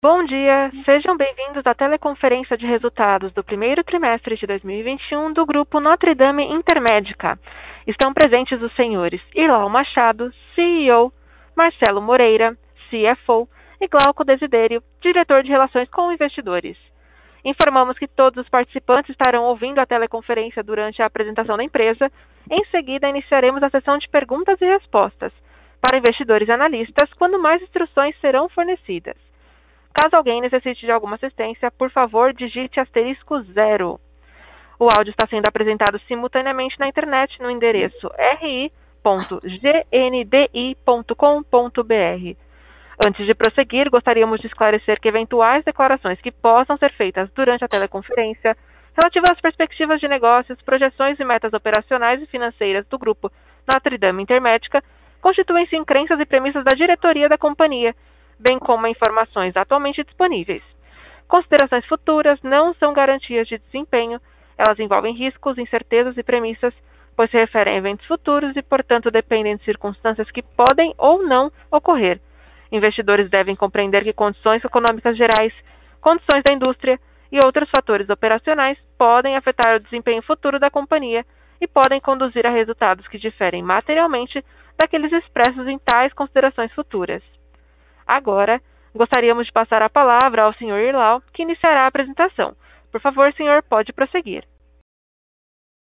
Bom dia, sejam bem-vindos à teleconferência de resultados do primeiro trimestre de 2021 do Grupo Notre Dame Intermédica. Estão presentes os senhores Irlau Machado, CEO, Marcelo Moreira, CFO, e Glauco Desidério, diretor de Relações com Investidores. Informamos que todos os participantes estarão ouvindo a teleconferência durante a apresentação da empresa. Em seguida, iniciaremos a sessão de perguntas e respostas para investidores e analistas, quando mais instruções serão fornecidas. Caso alguém necessite de alguma assistência, por favor, digite asterisco zero. O áudio está sendo apresentado simultaneamente na internet no endereço ri.gndi.com.br. Antes de prosseguir, gostaríamos de esclarecer que eventuais declarações que possam ser feitas durante a teleconferência relativas às perspectivas de negócios, projeções e metas operacionais e financeiras do grupo Notre Dame Intermédica constituem-se em crenças e premissas da diretoria da companhia bem como informações atualmente disponíveis. Considerações futuras não são garantias de desempenho, elas envolvem riscos, incertezas e premissas, pois se referem a eventos futuros e, portanto, dependem de circunstâncias que podem ou não ocorrer. Investidores devem compreender que condições econômicas gerais, condições da indústria e outros fatores operacionais podem afetar o desempenho futuro da companhia e podem conduzir a resultados que diferem materialmente daqueles expressos em tais considerações futuras. Agora, gostaríamos de passar a palavra ao Sr. Irlau, que iniciará a apresentação. Por favor, senhor, pode prosseguir.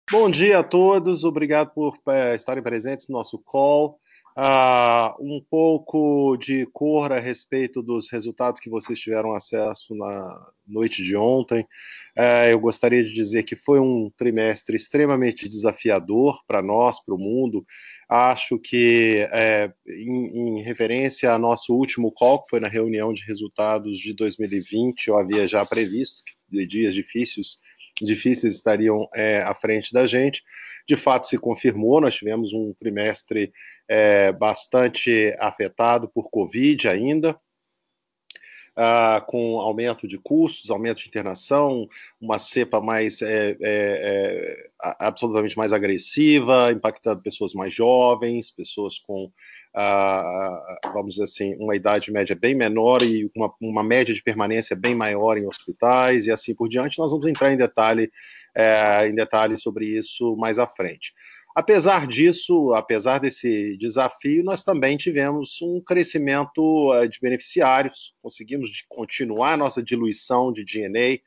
Bom dia a todos, obrigado por é, estarem presentes no nosso call. Uh, um pouco de cor a respeito dos resultados que vocês tiveram acesso na noite de ontem. Uh, eu gostaria de dizer que foi um trimestre extremamente desafiador para nós, para o mundo. Acho que, é, em, em, referência ao nosso último call, que foi na reunião de resultados de 2020, eu havia já previsto dias difíceis, difíceis estariam é, à frente da gente de fato se confirmou. Nós tivemos um trimestre é, bastante afetado por Covid ainda. Uh, com aumento de custos, aumento de internação, uma cepa mais é, é, é, absolutamente mais agressiva, impactando pessoas mais jovens, pessoas com, vamos dizer assim, uma idade média bem menor e uma, uma média de permanência bem maior em hospitais e assim por diante. Nós vamos entrar em detalhe é, em detalhes sobre isso mais à frente. Apesar disso, apesar desse desafio, nós também tivemos um crescimento uh, de beneficiários, conseguimos continuar nossa diluição de DNA,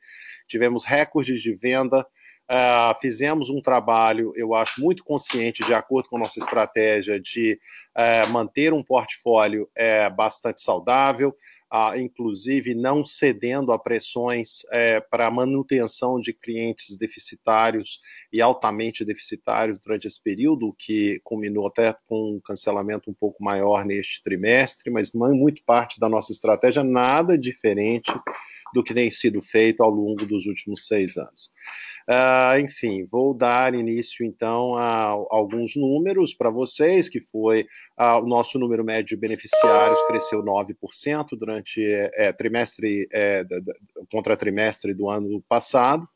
tivemos recordes de venda, uh, fizemos um trabalho, eu acho, muito consciente, de acordo com a nossa estratégia, de uh, manter um portfólio bastante saudável, ah, inclusive não cedendo a pressões é, para manutenção de clientes deficitários e altamente deficitários durante esse período, que culminou até com um cancelamento um pouco maior neste trimestre, mas muito parte da nossa estratégia, nada diferente do que tem sido feito ao longo dos últimos seis anos. Uh, enfim, vou dar início então a, alguns números para vocês, que foi uh, o nosso número médio de beneficiários cresceu 9% durante é, trimestre é, contra trimestre do ano passado.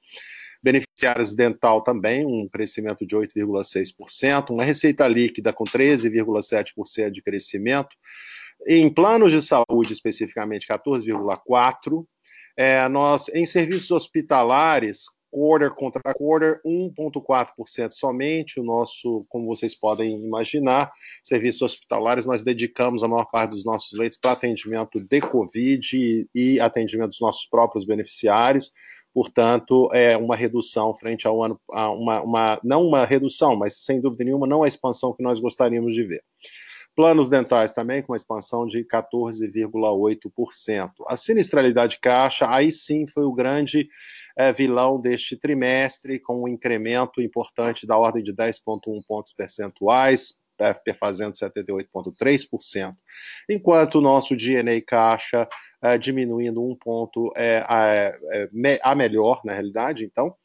Beneficiários dental também, um crescimento de 8,6%, uma receita líquida com 13,7% de crescimento. Em planos de saúde, especificamente, 14,4%. É, nós, em serviços hospitalares, quarter contra quarter, 1,4% somente. O nosso, como vocês podem imaginar, serviços hospitalares, nós dedicamos a maior parte dos nossos leitos para atendimento de Covid e, atendimento dos nossos próprios beneficiários. Portanto, é uma redução frente ao ano, uma, uma, não uma redução, mas sem dúvida nenhuma, não a expansão que nós gostaríamos de ver. Planos dentais também com uma expansão de 14,8%. A sinistralidade caixa, aí sim foi o grande é, vilão deste trimestre, com um incremento importante da ordem de 10,1 pontos percentuais, FP fazendo 78,3%, enquanto o nosso DNA caixa é, diminuindo um ponto é, a, é, a, melhor, na realidade, então,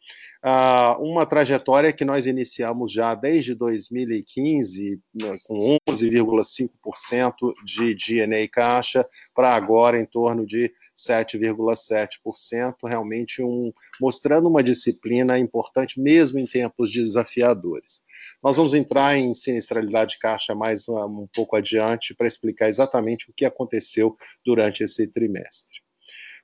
uh, uma trajetória que nós iniciamos já desde 2015, né, com 11,5% de DNA caixa, para agora em torno de 7,7%, realmente um, mostrando uma disciplina importante, mesmo em tempos desafiadores. Nós vamos entrar em sinistralidade de caixa mais um, um pouco adiante para explicar exatamente o que aconteceu durante esse trimestre.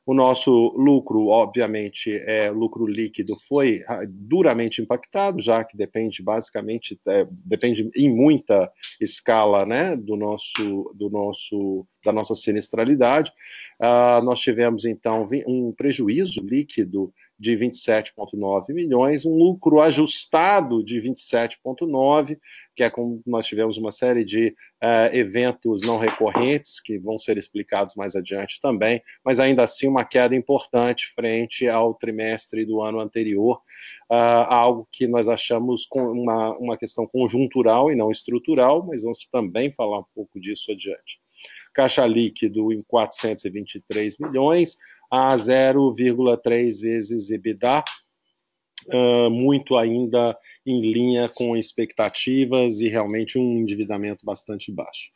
O nosso lucro, obviamente, é lucro líquido, foi ah, duramente impactado, já que depende basicamente, é, depende em muita escala, né, do nosso, do nosso, da nossa sinistralidade. Uh, nós tivemos então um prejuízo líquido de 27,9 milhões, um lucro ajustado de 27,9, que é como nós tivemos uma série de uh, eventos não recorrentes, que vão ser explicados mais adiante também, mas ainda assim uma queda importante frente ao trimestre do ano anterior, uh, algo que nós achamos uma, uma questão conjuntural e não estrutural, mas vamos também falar um pouco disso adiante. Caixa líquido em 423 milhões, a 0,3 vezes EBITDA, uh, muito ainda em linha com expectativas e realmente um endividamento bastante baixo.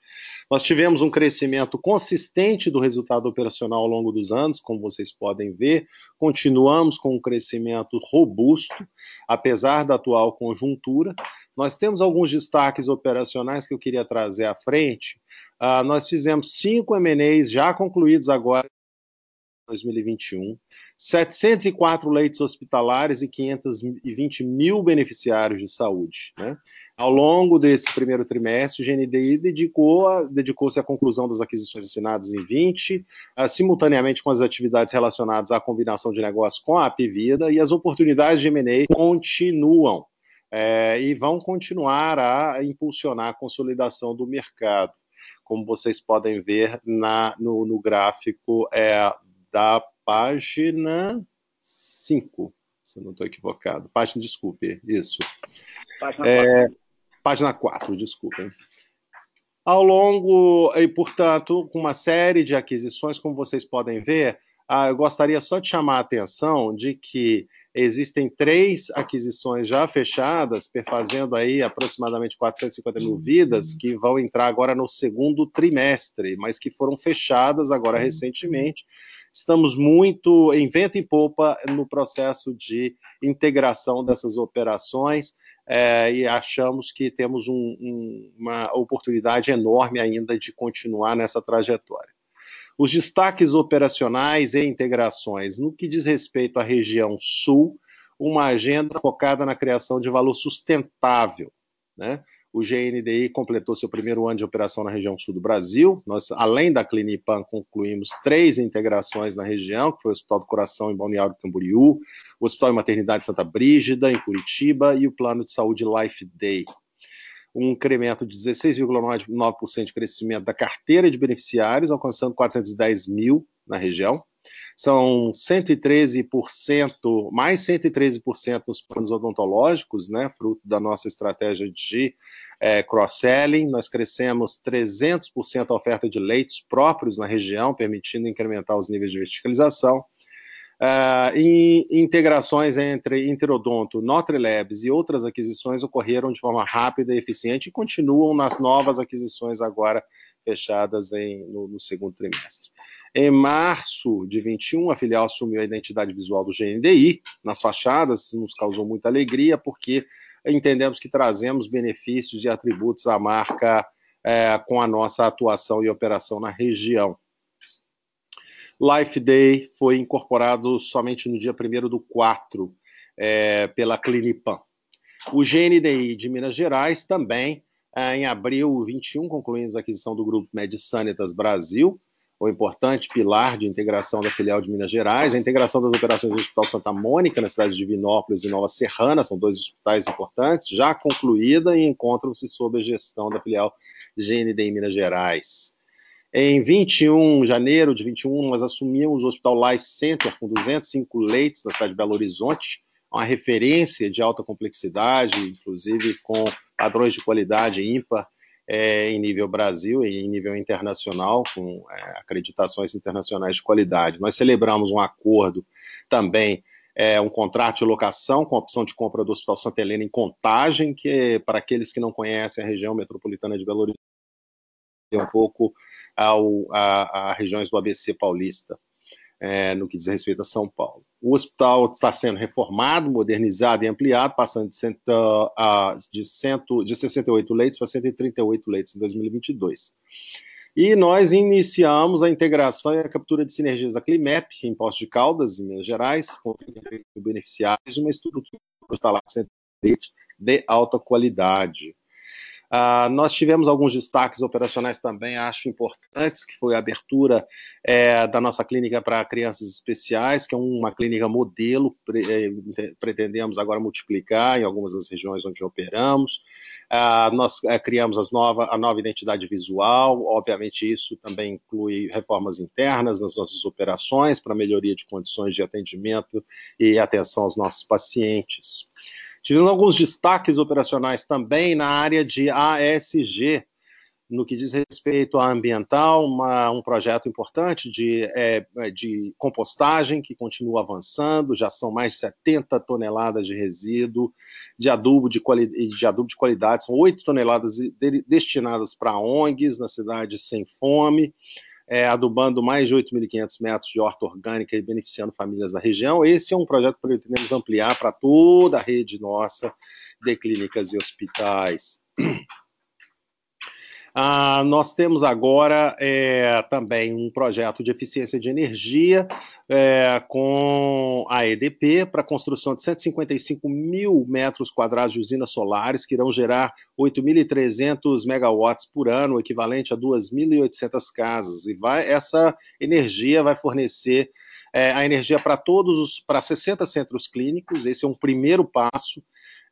Nós tivemos um crescimento consistente do resultado operacional ao longo dos anos, como vocês podem ver, continuamos com um crescimento robusto, apesar da atual conjuntura. Nós temos alguns destaques operacionais que eu queria trazer à frente. Uh, nós fizemos cinco MNEs já concluídos agora 2021, 704 leitos hospitalares e 520 mil beneficiários de saúde. Né? Ao longo desse primeiro trimestre, o GNDI dedicou-se dedicou à conclusão das aquisições assinadas em 20, uh, simultaneamente com as atividades relacionadas à combinação de negócios com a Apivida, e as oportunidades de M&A continuam. É, e vão continuar a impulsionar a consolidação do mercado como vocês podem ver na, no, no gráfico é, da página 5, se eu não estou equivocado. Página, desculpe, isso. Página é, 4. Página 4, desculpem. Ao longo, e portanto, com uma série de aquisições, como vocês podem ver, ah, eu gostaria só de chamar a atenção de que existem três aquisições já fechadas, perfazendo aí aproximadamente 450 mil vidas, que vão entrar agora no segundo trimestre, mas que foram fechadas agora recentemente, estamos muito em vento e popa no processo de integração dessas operações é, e achamos que temos um, um, uma oportunidade enorme ainda de continuar nessa trajetória. Os destaques operacionais e integrações, no que diz respeito à região sul, uma agenda focada na criação de valor sustentável, né? O GNDI completou seu primeiro ano de operação na região sul do Brasil. Nós, além da Clinipan, concluímos três integrações na região, que foi o Hospital do Coração em Balneário Camboriú, o Hospital de Maternidade Santa Brígida, em Curitiba, e o Plano de Saúde Life Day. Um incremento de 16,9% de crescimento da carteira de beneficiários, alcançando 410 mil na região são 113%, mais 113% nos planos odontológicos, né, fruto da nossa estratégia de é, cross-selling. Nós crescemos 300% a oferta de leitos próprios na região, permitindo incrementar os níveis de verticalização. Uh, integrações entre Interodonto, Notre Labs e outras aquisições ocorreram de forma rápida e eficiente e continuam nas novas aquisições agora fechadas em, no, no, segundo trimestre. Em março de 21, a filial assumiu a identidade visual do GNDI nas fachadas, nos causou muita alegria, porque entendemos que trazemos benefícios e atributos à marca é, com a nossa atuação e operação na região. Life Day foi incorporado somente no dia 1 do 4 é, pela Clinipan. O GNDI de Minas Gerais também em abril 21, concluímos a aquisição do grupo Medisanitas Brasil, o importante pilar de integração da filial de Minas Gerais, a integração das operações do Hospital Santa Mônica, na cidade de Divinópolis e Nova Serrana, são dois hospitais importantes, já concluída e encontram-se sob a gestão da filial GND em Minas Gerais. Em 21 de janeiro de 21, nós assumimos o Hospital Life Center, com 205 leitos na cidade de Belo Horizonte, uma referência de alta complexidade, inclusive com padrões de qualidade ímpar é, em nível Brasil e em nível internacional, com é, acreditações internacionais de qualidade. Nós celebramos um acordo também, é, um contrato de locação com opção de compra do Hospital Santa Helena em Contagem, que para aqueles que não conhecem a região metropolitana de Belo Horizonte, é um pouco ao, a, a regiões do ABC paulista é, no que diz respeito a São Paulo. O hospital está sendo reformado, modernizado e ampliado, passando de, cento, uh, de, cento, de 68 leitos para 138 leitos em 2022. E nós iniciamos a integração e a captura de sinergias da Climep, em Poços de Caldas, em Minas Gerais, com beneficiários, uma estrutura de alta qualidade. Uh, nós tivemos alguns destaques operacionais também, acho importantes, que foi a abertura é, da nossa clínica para crianças especiais, que é uma clínica modelo, pre, é, pretendemos agora multiplicar em algumas das regiões onde operamos. Uh, nós é, criamos as nova, a nova identidade visual, obviamente isso também inclui reformas internas nas nossas operações para melhoria de condições de atendimento e atenção aos nossos pacientes. Tivemos alguns destaques operacionais também na área de ASG, no que diz respeito à ambiental, uma, um projeto importante de, é, de compostagem que continua avançando, já são mais de 70 toneladas de resíduo de adubo de, quali, de adubo de qualidade, são 8 toneladas de, destinadas para ONGs na cidade Sem Fome, é, adubando mais de 8.500 metros de horta orgânica e beneficiando famílias da região. Esse é um projeto que pretendemos ampliar para toda a rede nossa de clínicas e hospitais. Ah, nós temos agora é, também um projeto de eficiência de energia é, com a EDP para construção de 155 mil metros quadrados de usinas solares que irão gerar 8.300 megawatts por ano, equivalente a 2.800 casas. E vai, essa energia vai fornecer é, a energia para todos os para 60 centros clínicos. Esse é um primeiro passo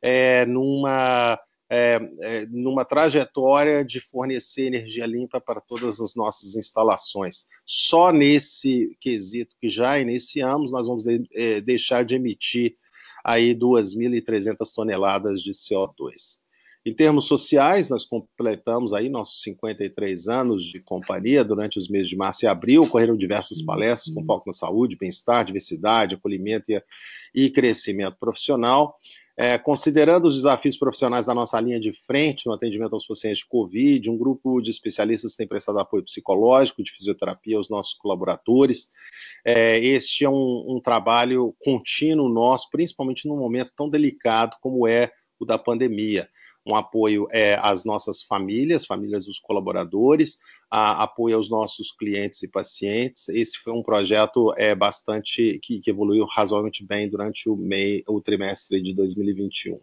é, numa é, é, numa trajetória de fornecer energia limpa para todas as nossas instalações. Só nesse quesito que já iniciamos, nós vamos de, é, deixar de emitir aí 2.300 toneladas de CO2. Em termos sociais, nós completamos aí nossos 53 anos de companhia durante os meses de março e abril, ocorreram diversas palestras com foco na saúde, bem-estar, diversidade, acolhimento e, e crescimento profissional. É, considerando os desafios profissionais da nossa linha de frente no atendimento aos pacientes de Covid, um grupo de especialistas tem prestado apoio psicológico, de fisioterapia aos nossos colaboradores. É, este é um, um trabalho contínuo nosso, principalmente num momento tão delicado como é o da pandemia um apoio é, às nossas famílias, famílias dos colaboradores, a, apoio aos nossos clientes e pacientes. Esse foi um projeto é, bastante que, que evoluiu razoavelmente bem durante o, mei, o trimestre de 2021.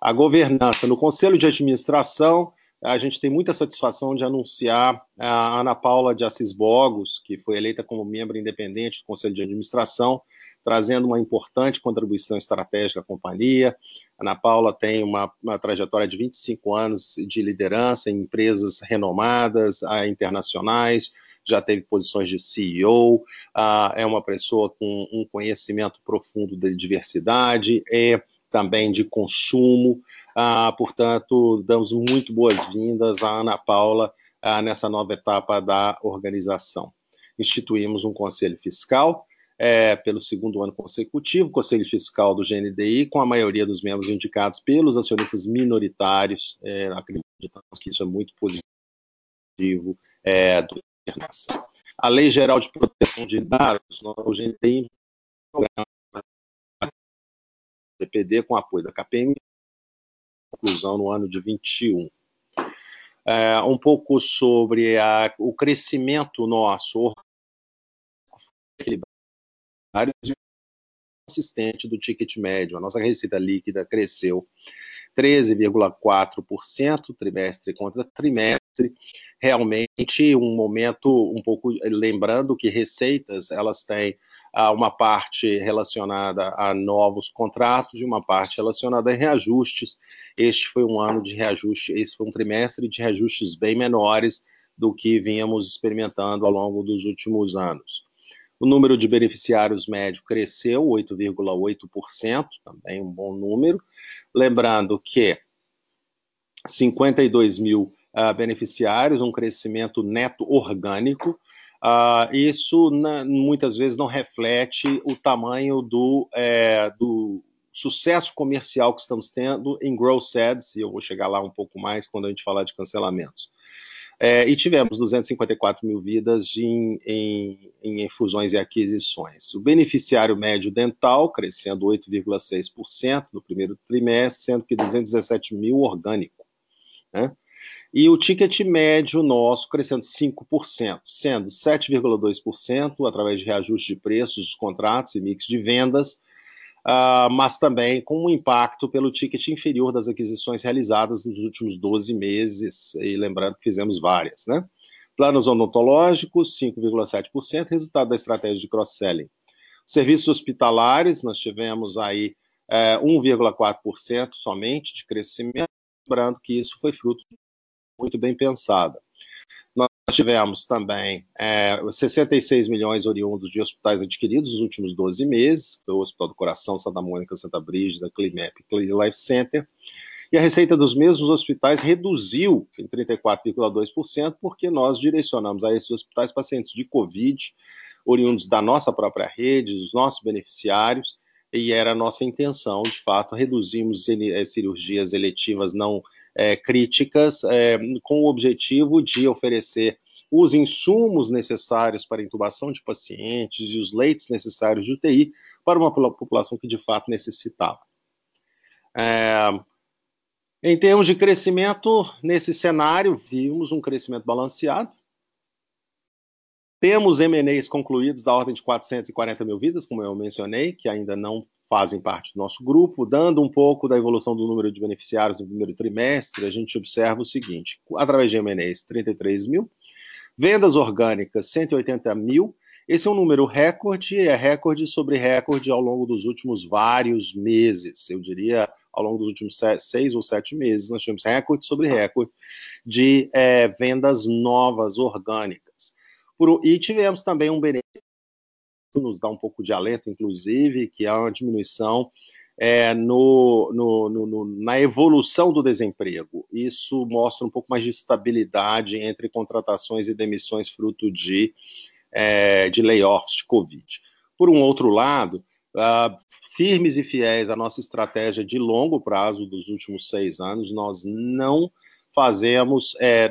A governança. No Conselho de Administração, a gente tem muita satisfação de anunciar a Ana Paula de Assis Bogos, que foi eleita como membro independente do Conselho de Administração, trazendo uma importante contribuição estratégica à companhia. A Ana Paula tem uma, uma trajetória de 25 anos de liderança em empresas renomadas, internacionais, já teve posições de CEO, é uma pessoa com um conhecimento profundo de diversidade, é também de consumo. Ah, portanto, damos muito boas-vindas à Ana Paula ah, nessa nova etapa da organização. Instituímos um conselho fiscal é, pelo segundo ano consecutivo, conselho fiscal do GNDI, com a maioria dos membros indicados pelos acionistas minoritários. É, acreditamos que isso é muito positivo é, do internação. A Lei Geral de Proteção de Dados, o GNDI DPD com apoio da CAPEM, conclusão no ano de 21. É, um pouco sobre a, o crescimento nosso consistente do ticket médio. A nossa receita líquida cresceu 13,4% trimestre contra trimestre. Realmente um momento um pouco lembrando que receitas elas têm uma parte relacionada a novos contratos e uma parte relacionada a reajustes. Este foi um ano de reajuste, esse foi um trimestre de reajustes bem menores do que vínhamos experimentando ao longo dos últimos anos. O número de beneficiários médio cresceu 8,8%, também um bom número. Lembrando que 52 mil uh, beneficiários, um crescimento neto orgânico, Uh, isso na, muitas vezes não reflete o tamanho do, é, do sucesso comercial que estamos tendo em growth ads, e eu vou chegar lá um pouco mais quando a gente falar de cancelamentos. É, e tivemos 254 mil vidas em, em, em fusões e aquisições. O beneficiário médio dental crescendo 8,6% no primeiro trimestre, sendo que 217 mil orgânico. Né? E o ticket médio nosso crescendo 5%, sendo 7,2% através de reajuste de preços dos contratos e mix de vendas, uh, mas também com um impacto pelo ticket inferior das aquisições realizadas nos últimos 12 meses, e lembrando que fizemos várias, né? Planos odontológicos, 5,7%, resultado da estratégia de cross-selling. Serviços hospitalares, nós tivemos aí é, 1,4% somente de crescimento, lembrando que isso foi fruto muito bem pensada. Nós tivemos também é, 66 milhões oriundos de hospitais adquiridos nos últimos 12 meses, o Hospital do Coração, Santa Mônica, Santa Brígida, Climep e Life Center, e a receita dos mesmos hospitais reduziu em 34,2%, porque nós direcionamos a esses hospitais pacientes de Covid, oriundos da nossa própria rede, dos nossos beneficiários, e era a nossa intenção, de fato, reduzirmos eh, cirurgias eletivas não é, críticas, é, com o objetivo de oferecer os insumos necessários para a intubação de pacientes e os leitos necessários de UTI para uma população que de fato necessitava. É, em termos de crescimento, nesse cenário, vimos um crescimento balanceado. Temos MNEs concluídos da ordem de 440 mil vidas, como eu mencionei, que ainda não fazem parte do nosso grupo, dando um pouco da evolução do número de beneficiários no primeiro trimestre, a gente observa o seguinte: através de MNEs, 33 mil, vendas orgânicas, 180 mil, esse é um número recorde, é recorde sobre recorde ao longo dos últimos vários meses. Eu diria, ao longo dos últimos seis ou sete meses, nós tivemos recorde sobre recorde de é, vendas novas orgânicas. Por, e tivemos também um benefício nos dá um pouco de alento, inclusive, que é uma diminuição é, no, no, no, na evolução do desemprego. Isso mostra um pouco mais de estabilidade entre contratações e demissões, fruto de é, de layoffs de Covid. Por um outro lado, uh, firmes e fiéis à nossa estratégia de longo prazo dos últimos seis anos, nós não fazemos, é,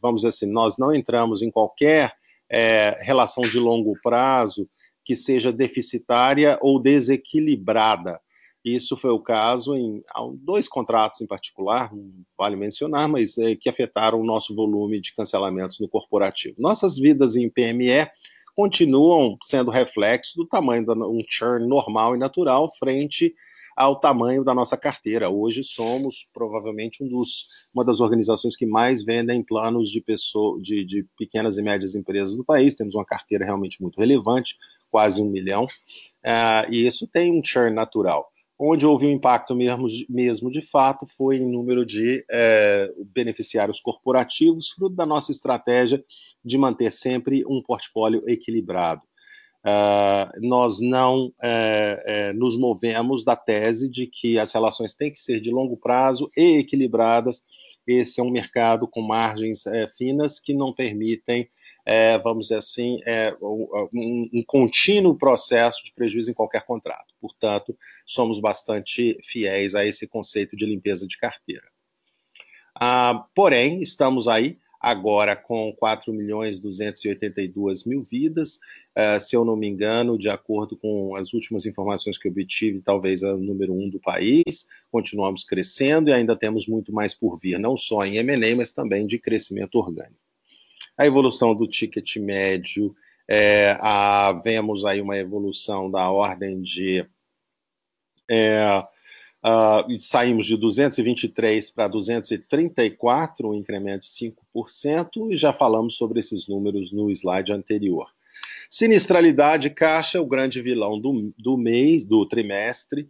vamos dizer assim, nós não entramos em qualquer é, relação de longo prazo que seja deficitária ou desequilibrada. Isso foi o caso em dois contratos em particular, vale mencionar, mas é, que afetaram o nosso volume de cancelamentos no corporativo. Nossas vidas em PME continuam sendo reflexo do tamanho de um churn normal e natural frente ao tamanho da nossa carteira. Hoje somos provavelmente um dos, uma das organizações que mais vendem planos de, pessoa, de, de pequenas e médias empresas do país. Temos uma carteira realmente muito relevante, quase um milhão, uh, e isso tem um churn natural. Onde houve um impacto mesmo, mesmo de fato foi em número de é, beneficiários corporativos, fruto da nossa estratégia de manter sempre um portfólio equilibrado. Uh, nós não é, é, nos movemos da tese de que as relações têm que ser de longo prazo e equilibradas. Esse é um mercado com margens é, finas que não permitem vamos dizer assim, um, um, contínuo processo de prejuízo em qualquer contrato. Portanto, somos bastante fiéis a esse conceito de limpeza de carteira. Ah, porém, estamos aí agora com 4 milhões 282 mil vidas, uh, se eu não me engano, de acordo com as últimas informações que obtive, talvez a número um do país, continuamos crescendo e ainda temos muito mais por vir, não só em M&A, mas também de crescimento orgânico a evolução do ticket médio, é, a, vemos aí uma evolução da ordem de. É, uh, saímos de 223 para 234, um incremento de 5%, e já falamos sobre esses números no slide anterior. Sinistralidade caixa, o grande vilão do, do mês, do trimestre.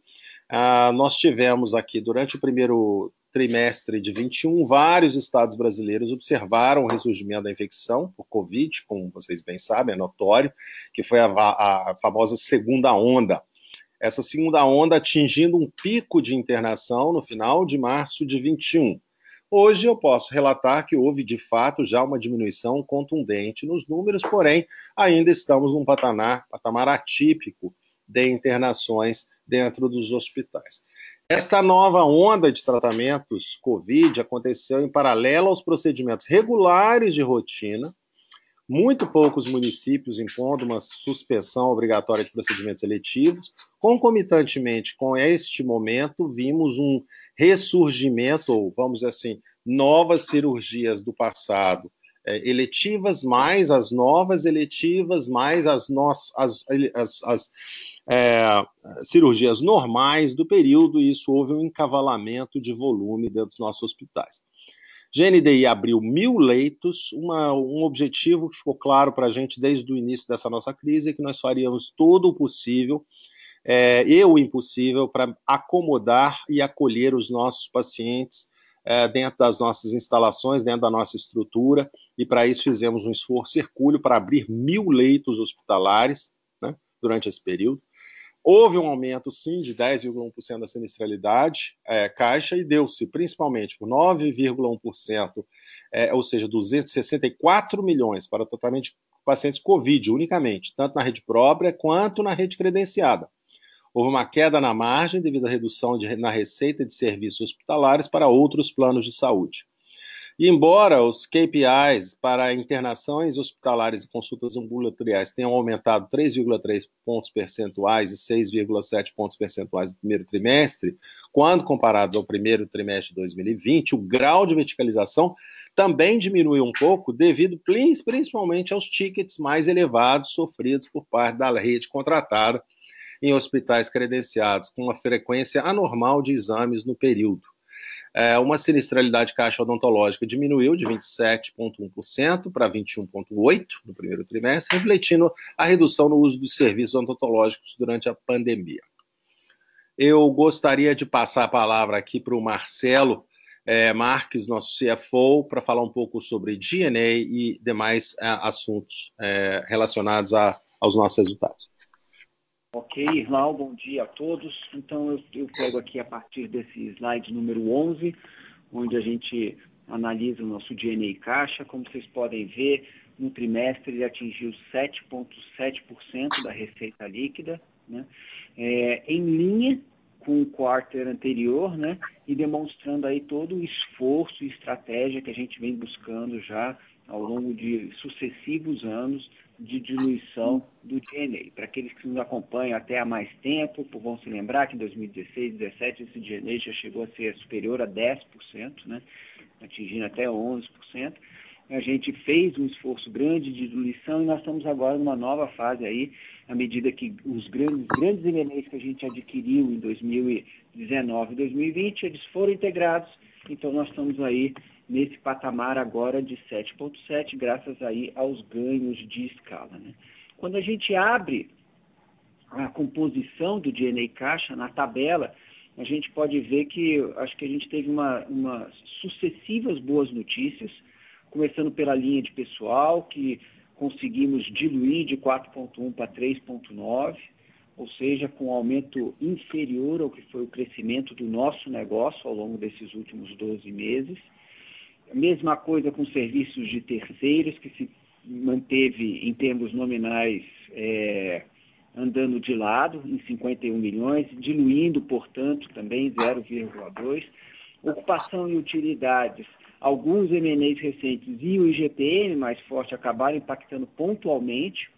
Uh, nós tivemos aqui, durante o primeiro trimestre de 21, vários estados brasileiros observaram o ressurgimento da infecção por Covid, como vocês bem sabem, é notório, que foi a, a, famosa segunda onda. Essa segunda onda atingindo um pico de internação no final de março de 21. Hoje eu posso relatar que houve de fato já uma diminuição contundente nos números, porém ainda estamos num patamar, patamar atípico de internações dentro dos hospitais. Esta nova onda de tratamentos COVID aconteceu em paralelo aos procedimentos regulares de rotina, muito poucos municípios impondo uma suspensão obrigatória de procedimentos eletivos. Concomitantemente com este momento, vimos um ressurgimento, ou vamos dizer assim, novas cirurgias do passado é, eletivas, mais as novas eletivas, mais as, as, as, as é, cirurgias normais do período, e isso houve um encavalamento de volume dentro dos nossos hospitais. GNDI abriu mil leitos, uma, um objetivo que ficou claro para a gente desde o início dessa nossa crise, é que nós faríamos todo o possível é, e o impossível para acomodar e acolher os nossos pacientes é, dentro das nossas instalações, dentro da nossa estrutura, e para isso fizemos um esforço hercúleo para abrir mil leitos hospitalares né, durante esse período. Houve um aumento, sim, de 10,1% da sinistralidade é, caixa e deu-se principalmente por 9,1%, é, ou seja, 264 milhões para totalmente pacientes Covid unicamente, tanto na rede própria quanto na rede credenciada. Houve uma queda na margem devido à redução de, na receita de serviços hospitalares para outros planos de saúde. E embora os KPIs para internações hospitalares e consultas ambulatoriais tenham aumentado 3,3 pontos percentuais e 6,7 pontos percentuais no primeiro trimestre, quando comparados ao primeiro trimestre de 2020, o grau de verticalização também diminuiu um pouco devido principalmente aos tickets mais elevados sofridos por parte da rede contratada em hospitais credenciados, com uma frequência anormal de exames no período. É, uma sinistralidade caixa odontológica diminuiu de 27,1% para 21,8% no primeiro trimestre, refletindo a redução no uso dos serviços odontológicos durante a pandemia. Eu gostaria de passar a palavra aqui para o Marcelo é, Marques, nosso CFO, para falar um pouco sobre DNA e demais é, assuntos é, relacionados a, aos nossos resultados. Ok, Irlau, bom dia a todos. Então, eu, eu pego aqui a partir desse slide número 11, onde a gente analisa o nosso DNA caixa. Como vocês podem ver, no trimestre ele atingiu 7,7% da receita líquida, né? É, em linha com o quarter anterior, né? E demonstrando aí todo o esforço e estratégia que a gente vem buscando já ao longo de sucessivos anos de diluição do DNA. Para aqueles que nos acompanham até há mais tempo, vão se lembrar que em 2016, 2017, esse DNA já chegou a ser superior a 10%, né? atingindo até 11%. A gente fez um esforço grande de diluição e nós estamos agora numa nova fase aí, à medida que os grandes, grandes MNEs que a gente adquiriu em 2019 e 2020, eles foram integrados, então nós estamos aí nesse patamar agora de 7,7, graças aí aos ganhos de escala. Né? Quando a gente abre a composição do DNA caixa na tabela, a gente pode ver que acho que a gente teve uma, uma sucessivas boas notícias, começando pela linha de pessoal, que conseguimos diluir de 4,1 para 3,9, ou seja, com um aumento inferior ao que foi o crescimento do nosso negócio ao longo desses últimos 12 meses. Mesma coisa com serviços de terceiros, que se manteve em termos nominais é, andando de lado, em 51 milhões, diluindo, portanto, também 0,2. Ocupação e utilidades, alguns MNEs recentes e o IGPM mais forte acabaram impactando pontualmente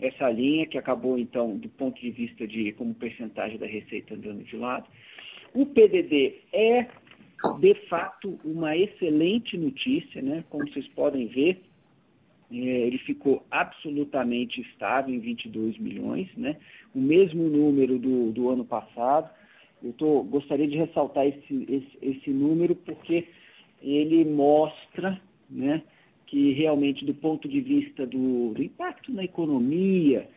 essa linha, que acabou, então, do ponto de vista de como percentagem da receita andando de lado. O PDD é de fato, uma excelente notícia, né? Como vocês podem ver, é, ele ficou absolutamente estável em 22 milhões, né? O mesmo número do, do ano passado. Eu tô, gostaria de ressaltar esse, esse, esse número porque ele mostra, né? Que realmente, do ponto de vista do, do impacto na economia,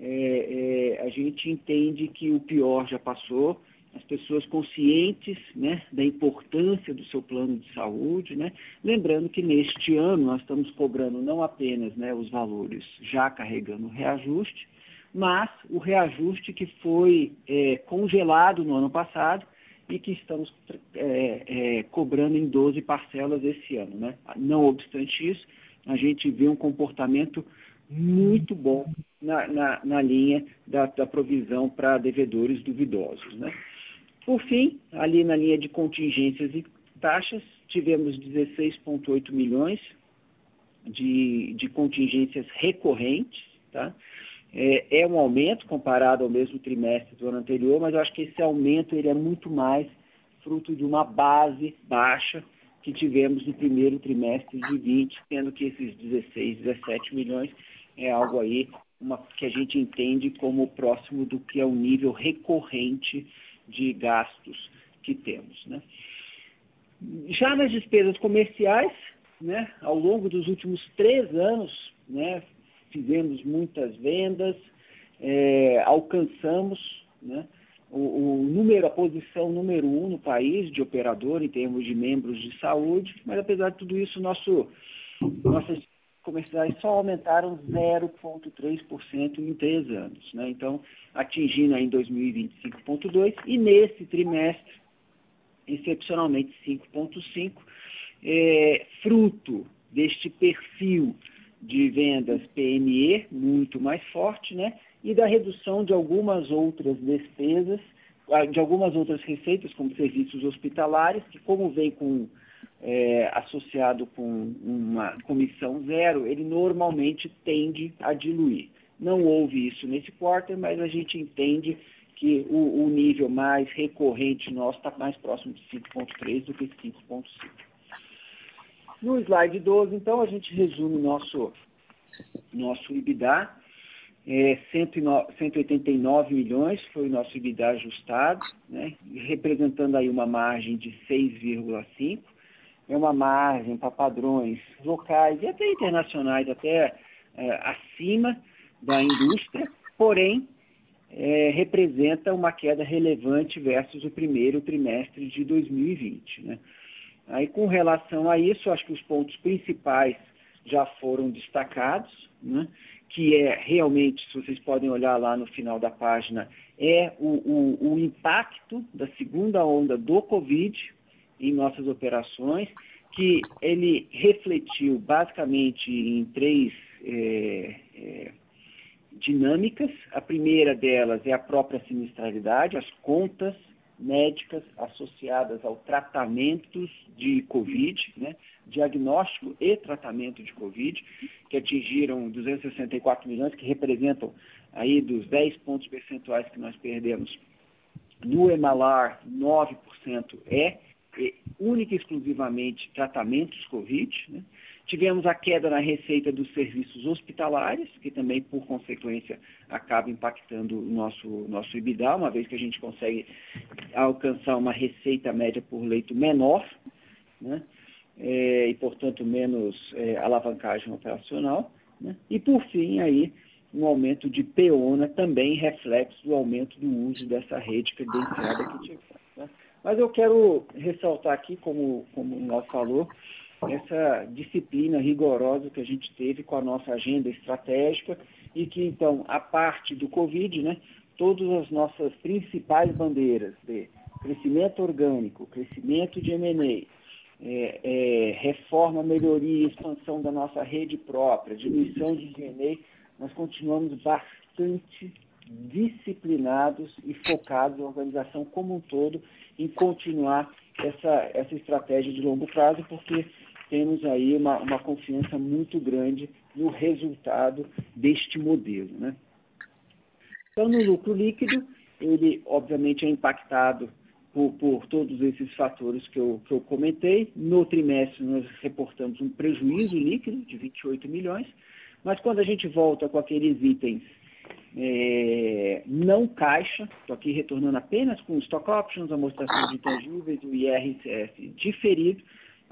é, é, a gente entende que o pior já passou as pessoas conscientes né, da importância do seu plano de saúde, né? lembrando que neste ano nós estamos cobrando não apenas né, os valores já carregando o reajuste, mas o reajuste que foi é, congelado no ano passado e que estamos é, é, cobrando em 12 parcelas esse ano. Né? Não obstante isso, a gente vê um comportamento muito bom na, na, na linha da, da provisão para devedores duvidosos. Né? Por fim, ali na linha de contingências e taxas, tivemos 16,8 milhões de, de contingências recorrentes, tá? É, é, um aumento comparado ao mesmo trimestre do ano anterior, mas eu acho que esse aumento ele é muito mais fruto de uma base baixa que tivemos no primeiro trimestre de 20, sendo que esses 16, 17 milhões é algo aí uma, que a gente entende como próximo do que é o nível recorrente de gastos que temos. Né? Já nas despesas comerciais, né, ao longo dos últimos três anos, né, fizemos muitas vendas, é, alcançamos né, o, o, número, a posição número um no país de operador em termos de membros de saúde, mas apesar de tudo isso, nosso, nossas comerciais só aumentaram 0,3% em três anos. Né? Então, atingindo em 2020 5,2% e nesse trimestre, excepcionalmente 5,5%, é, fruto deste perfil de vendas PME muito mais forte, né? E da redução de algumas outras despesas, de algumas outras receitas, como serviços hospitalares, que como vem com é, associado com uma comissão zero, ele normalmente tende a diluir. Não houve isso nesse quarter, mas a gente entende que o, o nível mais recorrente nosso está mais próximo de 5,3 do que 5,5. No slide 12, então, a gente resume nosso, nosso IBDA. É, 189 milhões foi o nosso IBDA ajustado, né, representando aí uma margem de 6,5. É uma margem para padrões locais e até internacionais, até é, acima da indústria, porém é, representa uma queda relevante versus o primeiro trimestre de 2020. Né? Aí, com relação a isso, acho que os pontos principais já foram destacados, né? que é realmente, se vocês podem olhar lá no final da página, é o, o, o impacto da segunda onda do Covid em nossas operações, que ele refletiu basicamente em três é, é, dinâmicas. A primeira delas é a própria sinistralidade, as contas médicas associadas ao tratamento de Covid, né, diagnóstico e tratamento de Covid, que atingiram 264 milhões, que representam aí dos 10 pontos percentuais que nós perdemos no Emalar, 9% é, é única e exclusivamente tratamentos Covid, né? Tivemos a queda na receita dos serviços hospitalares, que também, por consequência, acaba impactando o nosso, nosso IBIDA, uma vez que a gente consegue alcançar uma receita média por leito menor, né? É, e, portanto, menos é, alavancagem operacional. Né? E, por fim, aí, um aumento de peona, também reflexo do aumento do uso dessa rede credenciada que tinha. Né? Mas eu quero ressaltar aqui, como, como o Nós falou, essa disciplina rigorosa que a gente teve com a nossa agenda estratégica e que, então, a parte do Covid, né, todas as nossas principais bandeiras de crescimento orgânico, crescimento de M&A, é, é, reforma, melhoria e expansão da nossa rede própria, diminuição de DNA, nós continuamos bastante disciplinados e focados, a organização como um todo, em continuar essa, essa estratégia de longo prazo, porque temos aí uma, uma confiança muito grande no resultado deste modelo. Né? Então, no lucro líquido, ele obviamente é impactado por, por, todos esses fatores que eu, que eu comentei. No trimestre, nós reportamos um prejuízo líquido de 28 milhões, mas quando a gente volta com aqueles itens é, não caixa, estou aqui retornando apenas com stock options, amortização de intangíveis, o IRCS diferido,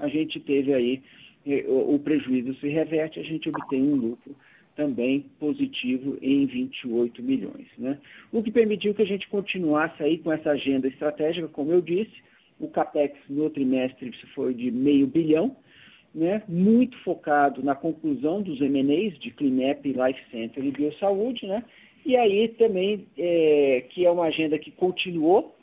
a gente teve aí eh, o, prejuízo se reverte, a gente obtém um lucro também positivo em 28 milhões. Né? O que permitiu que a gente continuasse aí com essa agenda estratégica, como eu disse, o CAPEX no trimestre foi de meio bilhão, né? muito focado na conclusão dos M&As de Cleanup, Life Center e Biosaúde, né? e aí também, é, que é uma agenda que continuou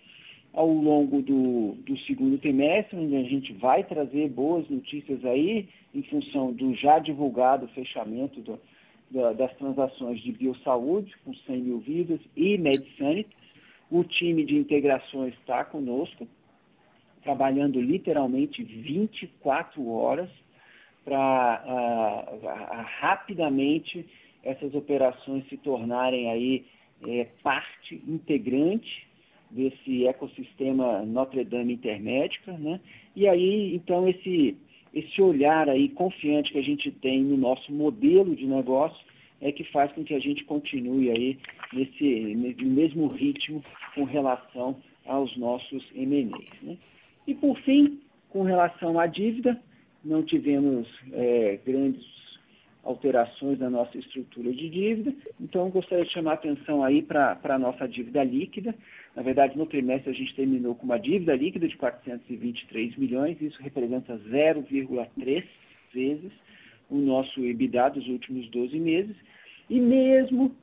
ao longo do, do segundo trimestre, onde a gente vai trazer boas notícias aí, em função do já divulgado fechamento do, da, das transações de biosaúde, com 100 mil vidas, e MedSanit. O time de integrações está conosco, trabalhando literalmente 24 horas para rapidamente essas operações se tornarem aí é, parte integrante desse ecossistema Notre Dame Intermédica, né? E aí, então, esse, esse olhar aí confiante que a gente tem no nosso modelo de negócio é que faz com que a gente continue aí nesse, nesse mesmo ritmo com relação aos nossos M&As. Né? E por fim, com relação à dívida, não tivemos é, grandes alterações na nossa estrutura de dívida. Então, gostaria de chamar a atenção aí para a nossa dívida líquida. Na verdade, no trimestre a gente terminou com uma dívida líquida de 423 milhões, isso representa 0,3 vezes o nosso EBITDA dos últimos 12 meses. E mesmo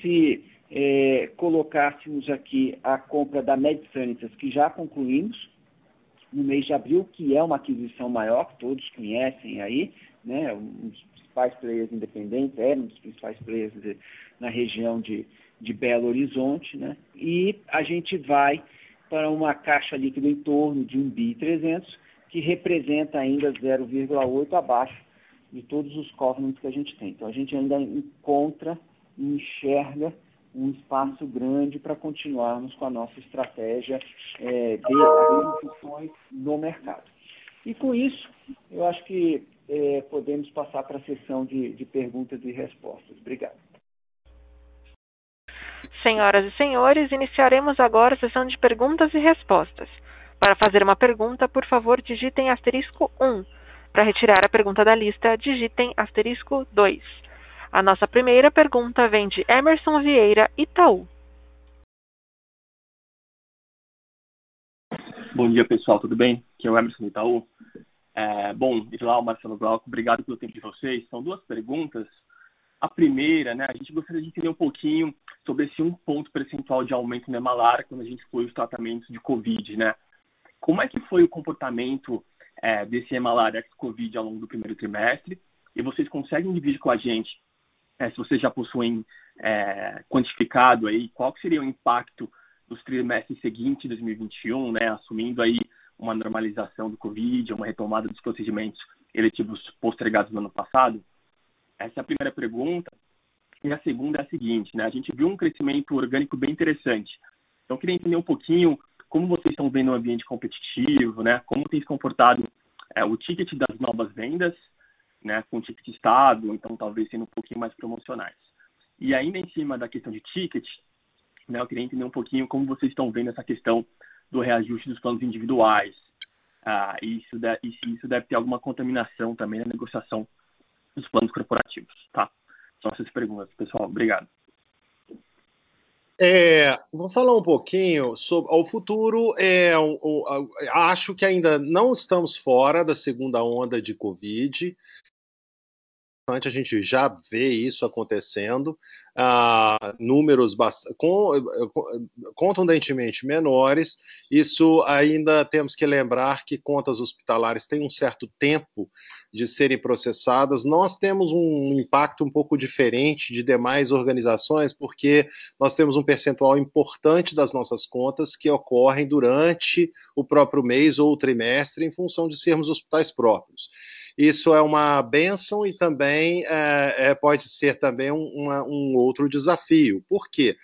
se é, colocássemos aqui a compra da MedSanitas, que já concluímos no mês de abril, que é uma aquisição maior, que todos conhecem aí, né, um principais players independentes, é um dos principais players de, na região de, de Belo Horizonte, né, e a gente vai para uma caixa líquida em torno de 1 bi 300, que representa ainda 0,8 abaixo de todos os covenants que a gente tem. Então a gente ainda encontra e enxerga um espaço grande para continuarmos com a nossa estratégia é, de aquisições no mercado. E com isso, eu acho que é, podemos passar para a sessão de, de perguntas e respostas. Obrigado. Senhoras e senhores, iniciaremos agora a sessão de perguntas e respostas. Para fazer uma pergunta, por favor, digitem asterisco 1. Para retirar a pergunta da lista, digitem asterisco 2. A nossa primeira pergunta vem de Emerson Vieira, Itaú. Bom dia, pessoal, tudo bem? Aqui é o Emerson Itaú. É, bom, Islau, Marcelo Glauco, obrigado pelo tempo de vocês. São duas perguntas. A primeira, né, a gente gostaria de entender um pouquinho sobre esse um ponto percentual de aumento no Emalar quando a gente foi os tratamentos de Covid, né? Como é que foi o comportamento é, desse Emalar ex-Covid ao longo do primeiro trimestre? E vocês conseguem dividir com a gente é, se vocês já possuem é, quantificado aí qual seria o impacto dos trimestres seguintes de 2021, né, assumindo aí uma normalização do Covid, uma retomada dos procedimentos eletivos postergados no ano passado? Essa é a primeira pergunta. E a segunda é a seguinte, né, a gente viu um crescimento orgânico bem interessante. Então, eu queria entender um pouquinho como vocês estão vendo o ambiente competitivo, né, como tem se comportado é, o ticket das novas vendas né, com ticket estável, então talvez sendo um pouquinho mais promocionais. E ainda em cima da questão de ticket, né, eu queria entender um pouquinho como vocês estão vendo essa questão do reajuste dos planos individuais. Ah, e isso, deve, se isso deve ter alguma contaminação também na negociação dos planos corporativos, tá? São essas perguntas, pessoal. Obrigado. É, vou falar um pouquinho sobre o futuro. É, o, o, acho que ainda não estamos fora da segunda onda de Covid a gente já vê isso acontecendo, uh, números contundentemente menores. Isso ainda temos que lembrar que contas hospitalares têm um certo tempo de serem processadas. Nós temos um impacto um pouco diferente de demais organizações, porque nós temos um percentual importante das nossas contas que ocorrem durante o próprio mês ou trimestre, em função de sermos hospitais próprios isso é uma benção e também é, é, pode ser também um, uma, um outro desafio. Por quê?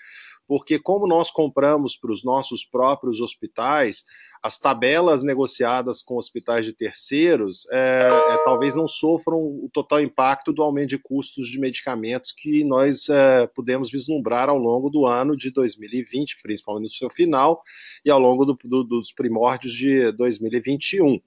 porque como nós compramos para os nossos próprios hospitais, as tabelas negociadas com hospitais de terceiros é, é, talvez não sofram o total impacto do aumento de custos de medicamentos que nós é, pudemos vislumbrar ao longo do ano de 2020, principalmente no seu final, e ao longo do, do, dos primórdios de 2021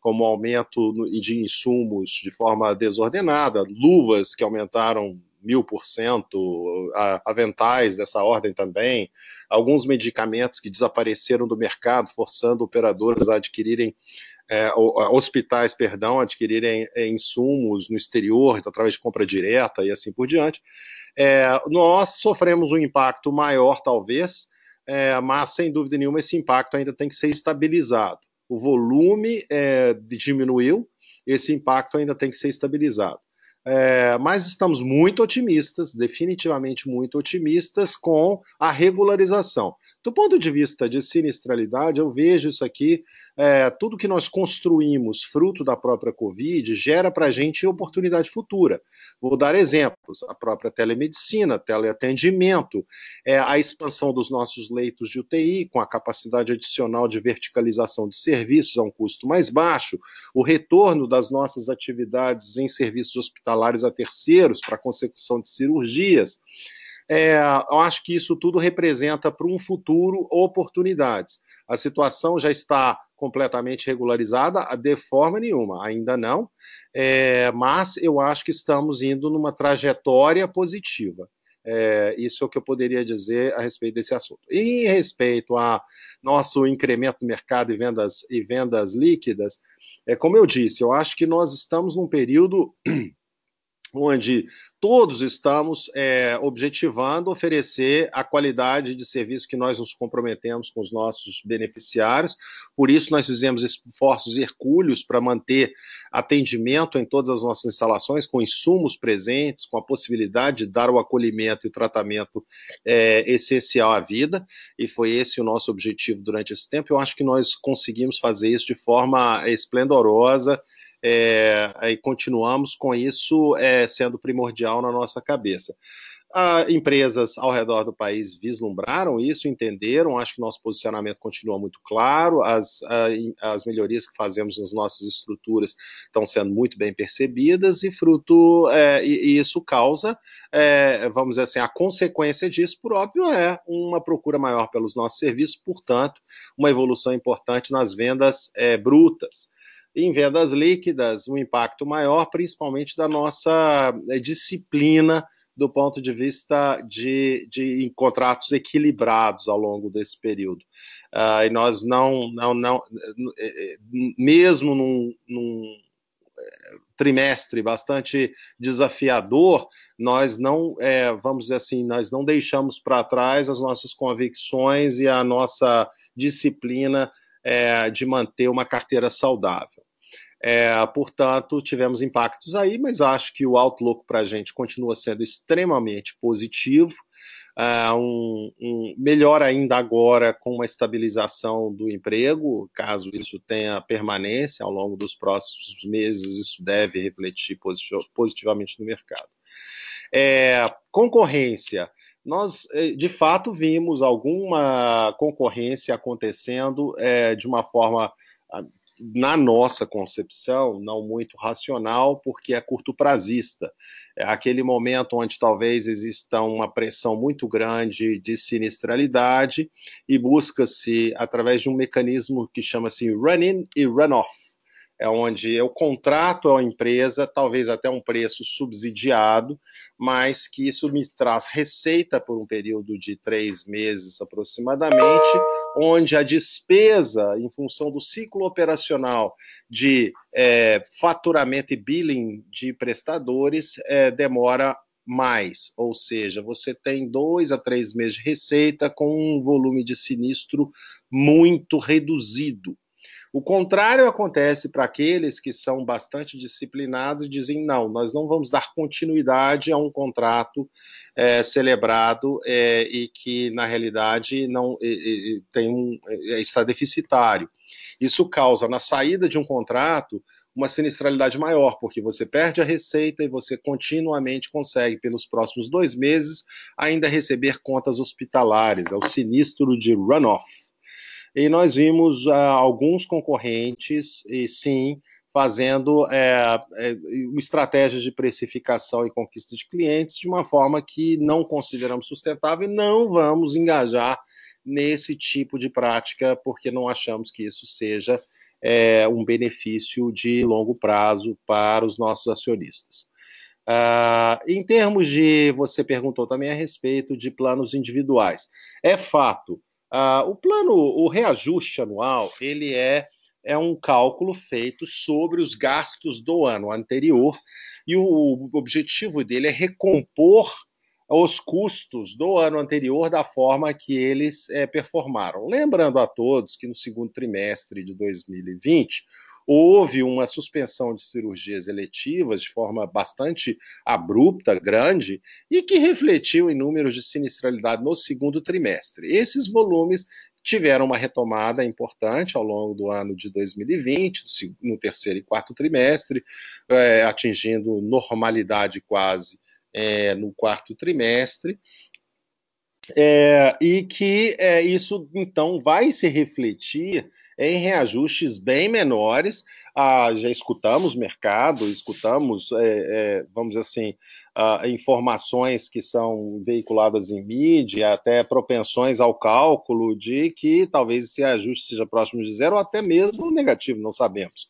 como aumento de insumos de forma desordenada, luvas que aumentaram mil por cento, aventais dessa ordem também, alguns medicamentos que desapareceram do mercado, forçando operadoras a adquirirem é, hospitais, perdão, adquirirem é, insumos no exterior através de compra direta e assim por diante. É, nós sofremos um impacto maior, talvez, é, mas sem dúvida nenhuma esse impacto ainda tem que ser estabilizado o volume é, diminuiu, esse impacto ainda tem que ser estabilizado. É, mas estamos muito otimistas, definitivamente muito otimistas com a regularização. Do ponto de vista de sinistralidade, eu vejo isso aqui, é, tudo que nós construímos fruto da própria Covid gera para a gente oportunidade futura. Vou dar exemplos: a própria telemedicina, teleatendimento, é, a expansão dos nossos leitos de UTI, com a capacidade adicional de verticalização de serviços a um custo mais baixo, o retorno das nossas atividades em serviços hospitalares a terceiros para consecução de cirurgias. É, eu acho que isso tudo representa para um futuro oportunidades. A situação já está completamente regularizada de forma nenhuma, ainda não, é, mas eu acho que estamos indo numa trajetória positiva. É, isso é o que eu poderia dizer a respeito desse assunto. E em respeito a nosso incremento do mercado e vendas, e vendas líquidas, é como eu disse, eu acho que nós estamos num período onde todos estamos é, objetivando oferecer a qualidade de serviço que nós nos comprometemos com os nossos beneficiários. Por isso, nós fizemos esforços hercúleos para manter atendimento em todas as nossas instalações, com insumos presentes, com a possibilidade de dar o acolhimento e o tratamento é, essencial à vida, e foi esse o nosso objetivo durante esse tempo. Eu acho que nós conseguimos fazer isso de forma esplendorosa é, e continuamos com isso é, sendo primordial na nossa cabeça. Ah, empresas ao redor do país vislumbraram isso, entenderam, acho que nosso posicionamento continua muito claro, as, as melhorias que fazemos nas nossas estruturas estão sendo muito bem percebidas e fruto, é, e, e, isso causa, é, vamos dizer assim, a consequência disso, por óbvio, é uma procura maior pelos nossos serviços, portanto, uma evolução importante nas vendas é, brutas em vendas líquidas, um impacto maior, principalmente da nossa eh, disciplina do ponto de vista de, de contratos equilibrados ao longo desse período. Uh, e nós não, não, não eh, eh, mesmo num, num trimestre bastante desafiador, nós não, é, vamos dizer assim, nós não deixamos para trás as nossas convicções e a nossa disciplina é, de manter uma carteira saudável. É, portanto, tivemos impactos aí, mas acho que o outlook para a gente continua sendo extremamente positivo. É, um, um, melhor ainda agora com uma estabilização do emprego, caso isso tenha permanência ao longo dos próximos meses, isso deve refletir positivamente no mercado. É, concorrência nós é, de fato vimos alguma concorrência acontecendo é, de uma forma na nossa concepção, não muito racional, porque é curto prazista. É aquele momento onde talvez exista uma pressão muito grande de sinistralidade e busca-se, através de um mecanismo que chama-se run-in e run-off, é onde eu contrato a empresa, talvez até um preço subsidiado, mas que isso me traz receita por um período de três meses aproximadamente, onde a despesa, em função do ciclo operacional de é, faturamento e billing de prestadores, é, demora mais, ou seja, você tem dois a três meses de receita com um volume de sinistro muito reduzido. O contrário acontece para aqueles que são bastante disciplinados e dizem: não, nós não vamos dar continuidade a um contrato é, celebrado é, e que, na realidade, não tem um, está deficitário. Isso causa, na saída de um contrato, uma sinistralidade maior, porque você perde a receita e você continuamente consegue, pelos próximos dois meses, ainda receber contas hospitalares. É o sinistro de runoff e nós vimos uh, alguns concorrentes, e sim, fazendo é, é, estratégias de precificação e conquista de clientes de uma forma que não consideramos sustentável e não vamos engajar nesse tipo de prática, porque não achamos que isso seja é, um benefício de longo prazo para os nossos acionistas. Uh, em termos de, você perguntou também a respeito de planos individuais. É fato, Uh, o plano, o reajuste anual, ele é, é um cálculo feito sobre os gastos do ano anterior e o objetivo dele é recompor os custos do ano anterior da forma que eles é, performaram. Lembrando a todos que no segundo trimestre de 2020 houve uma suspensão de cirurgias eletivas de forma bastante abrupta, grande, e que refletiu em números de sinistralidade no segundo trimestre. Esses volumes tiveram uma retomada importante ao longo do ano de 2020, no terceiro e quarto trimestre, é, atingindo normalidade quase é, no quarto trimestre. É, e que é, isso então vai se refletir em reajustes bem menores. Ah, já escutamos mercado, escutamos, é, é, vamos dizer assim, ah, informações que são veiculadas em mídia, até propensões ao cálculo de que talvez esse ajuste seja próximo de zero ou até mesmo negativo, não sabemos.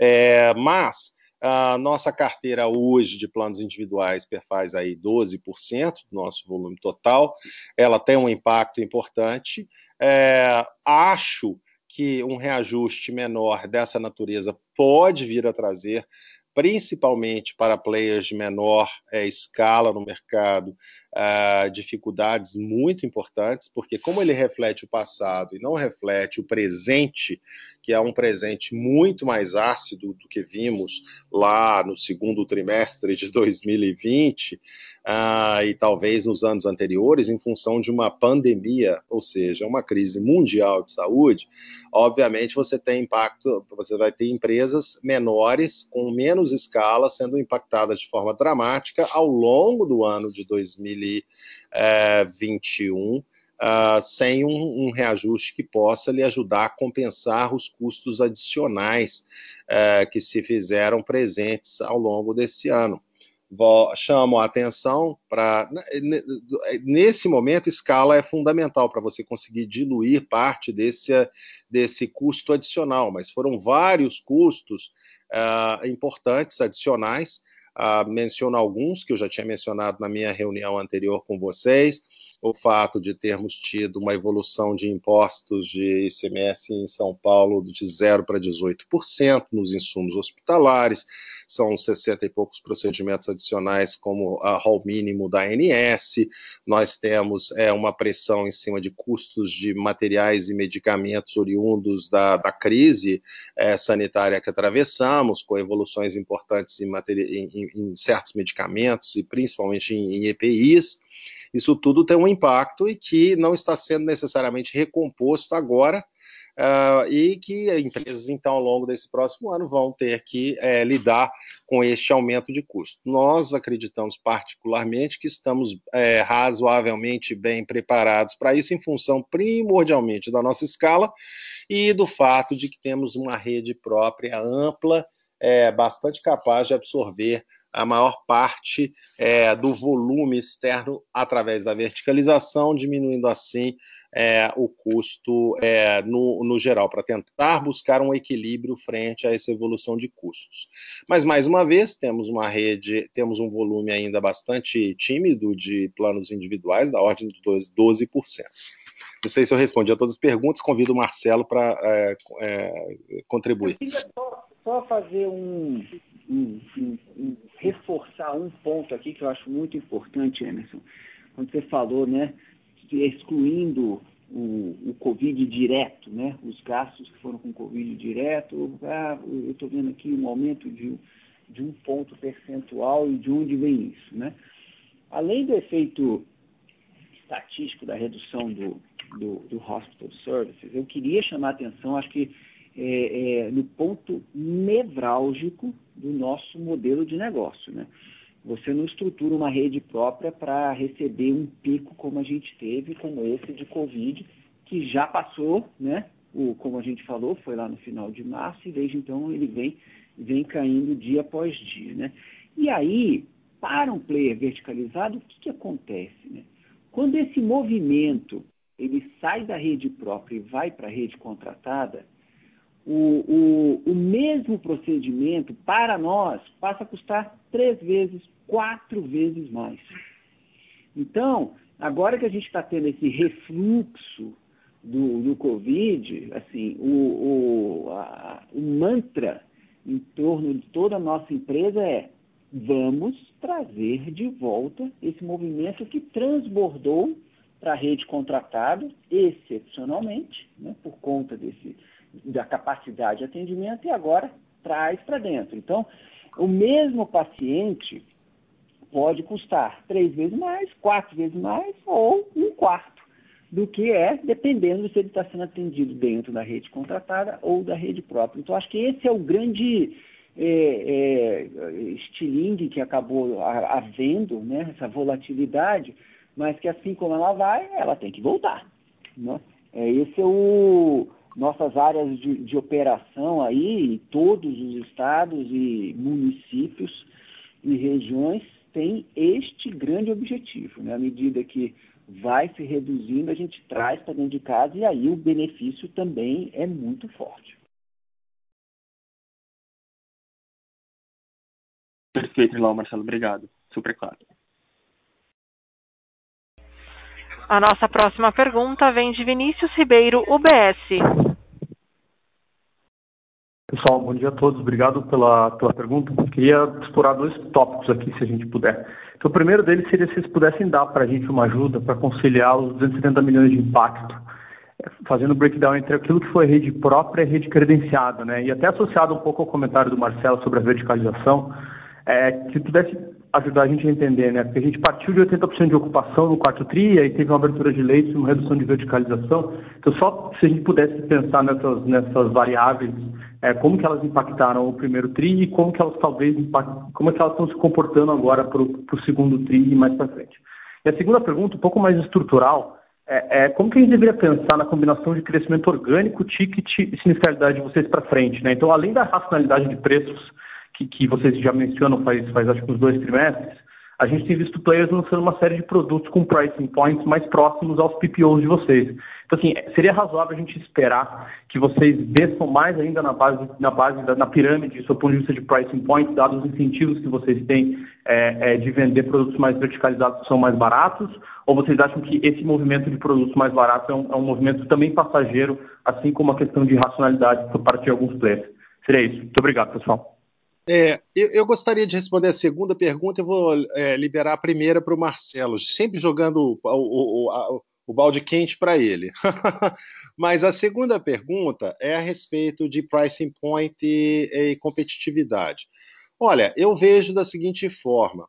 É, mas a nossa carteira hoje de planos individuais perfaz aí 12% do nosso volume total. Ela tem um impacto importante. É, acho que um reajuste menor dessa natureza pode vir a trazer, principalmente para players de menor é, escala no mercado, uh, dificuldades muito importantes, porque como ele reflete o passado e não reflete o presente, que é um presente muito mais ácido do que vimos lá no segundo trimestre de 2020 uh, ah, e talvez nos anos anteriores, em função de uma pandemia, ou seja, uma crise mundial de saúde, obviamente você tem impacto, você vai ter empresas menores, com menos escala, sendo impactadas de forma dramática ao longo do ano de 2021 uh, sem um, um, reajuste que possa lhe ajudar a compensar os custos adicionais uh, que se fizeram presentes ao longo desse ano. Vou, chamo a atenção para. Nesse momento, escala é fundamental para você conseguir diluir parte desse, desse custo adicional, mas foram vários custos uh, importantes adicionais. Uh, menciono alguns que eu já tinha mencionado na minha reunião anterior com vocês. O fato de termos tido uma evolução de impostos de ICMS em São Paulo de 0 para 18% nos insumos hospitalares, são 60 e poucos procedimentos adicionais, como a rol mínimo da ANS, nós temos é, uma pressão em cima de custos de materiais e medicamentos oriundos da, da crise é, sanitária que atravessamos, com evoluções importantes em, em, em, certos medicamentos e principalmente em, em EPIs. Isso tudo tem um impacto e que não está sendo necessariamente recomposto agora, Uh, e que empresas, então, ao longo desse próximo ano, vão ter que é, lidar com este aumento de custo. Nós acreditamos particularmente que estamos é, razoavelmente bem preparados para isso, em função primordialmente da nossa escala e do fato de que temos uma rede própria ampla, é, bastante capaz de absorver a maior parte é, do volume externo através da verticalização, diminuindo assim é, o custo é, no, no geral, para tentar buscar um equilíbrio frente a essa evolução de custos. Mas, mais uma vez, temos uma rede, temos um volume ainda bastante tímido de planos individuais, da ordem de 12%. Não sei se eu respondi a todas as perguntas, convido o Marcelo para é, é, contribuir. Só, só fazer um, um, um, um, reforçar um ponto aqui que eu acho muito importante, Emerson. Quando você falou, né, excluindo o, o Covid direto, né, os gastos que foram com Covid direto, ah, eu estou vendo aqui um aumento de, de um ponto percentual e de onde vem isso, né? Além do efeito estatístico da redução do, do, do hospital services, eu queria chamar a atenção, acho que é, é, no ponto nevrálgico do nosso modelo de negócio. Né? Você não estrutura uma rede própria para receber um pico como a gente teve, como esse de Covid, que já passou, né? O, como a gente falou, foi lá no final de março e desde então ele vem, vem caindo dia após dia. Né? E aí, para um player verticalizado, o que, que acontece? Né? Quando esse movimento ele sai da rede própria e vai para a rede contratada, o, o, o mesmo procedimento, para nós, passa a custar três vezes, quatro vezes mais. Então, agora que a gente está tendo esse refluxo do, do Covid, assim, o, o, a, o mantra em torno de toda a nossa empresa é vamos trazer de volta esse movimento que transbordou para a rede contratada, excepcionalmente, né, por conta desse, da capacidade de atendimento e agora traz para dentro. Então, o mesmo paciente pode custar três vezes mais, quatro vezes mais ou um quarto do que é, dependendo se ele está sendo atendido dentro da rede contratada ou da rede própria. Então, acho que esse é o grande é, é, estilingue que acabou havendo, né, essa volatilidade, mas que assim como ela vai, ela tem que voltar. Né? É, esse é o nossas áreas de, de operação aí, todos os estados e municípios e regiões têm este grande objetivo. Né? À medida que vai se reduzindo, a gente traz para dentro de casa e aí o benefício também é muito forte. Perfeito, Ilau, Marcelo. Obrigado. Super claro. A nossa próxima pergunta vem de Vinícius Ribeiro, UBS. Pessoal, bom dia a todos. Obrigado pela, pela pergunta. Queria explorar dois tópicos aqui, se a gente puder. Então, o primeiro deles seria se vocês pudessem dar para a gente uma ajuda para conciliar os 270 milhões de impacto, é, fazendo um breakdown entre aquilo que foi rede própria e rede credenciada, né? E até associado um pouco ao comentário do Marcelo sobre a verticalização, é, que pudesse ajudar a gente a entender, né? Porque a gente partiu de 80% de ocupação no quarto TRI, aí teve uma abertura de leitos, uma redução de verticalização. Então, só se a gente pudesse pensar nessas, nessas variáveis, é, como que elas impactaram o primeiro TRI e como que elas talvez como é que elas estão se comportando agora para o segundo TRI e mais para frente. E a segunda pergunta, um pouco mais estrutural, é, é, como que a gente deveria pensar na combinação de crescimento orgânico, ticket e sinistralidade de vocês para frente, né? Então, além da racionalidade de preços, que, que vocês já mencionam faz, faz acho que uns dois trimestres, a gente tem visto players lançando uma série de produtos com pricing points mais próximos aos PPOs de vocês. Então, assim, seria razoável a gente esperar que vocês desçam mais ainda na base, na base da, na pirâmide, do ponto de vista de pricing points, dados os incentivos que vocês têm é, é, de vender produtos mais verticalizados que são mais baratos? Ou vocês acham que esse movimento de produtos mais baratos é um, é um movimento também passageiro, assim como a questão de racionalidade por parte de alguns players? Seria isso. Muito obrigado, pessoal. É, eu, eu, gostaria de responder a segunda pergunta, eu vou é, liberar a primeira para o Marcelo, sempre jogando o, o, o, o balde quente para ele. Mas a segunda pergunta é a respeito de pricing point e, e competitividade. Olha, eu vejo da seguinte forma: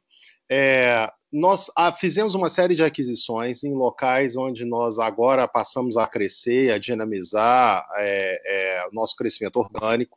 é, nós ah, fizemos uma série de aquisições em locais onde nós agora passamos a crescer, a dinamizar é, é, o nosso crescimento orgânico.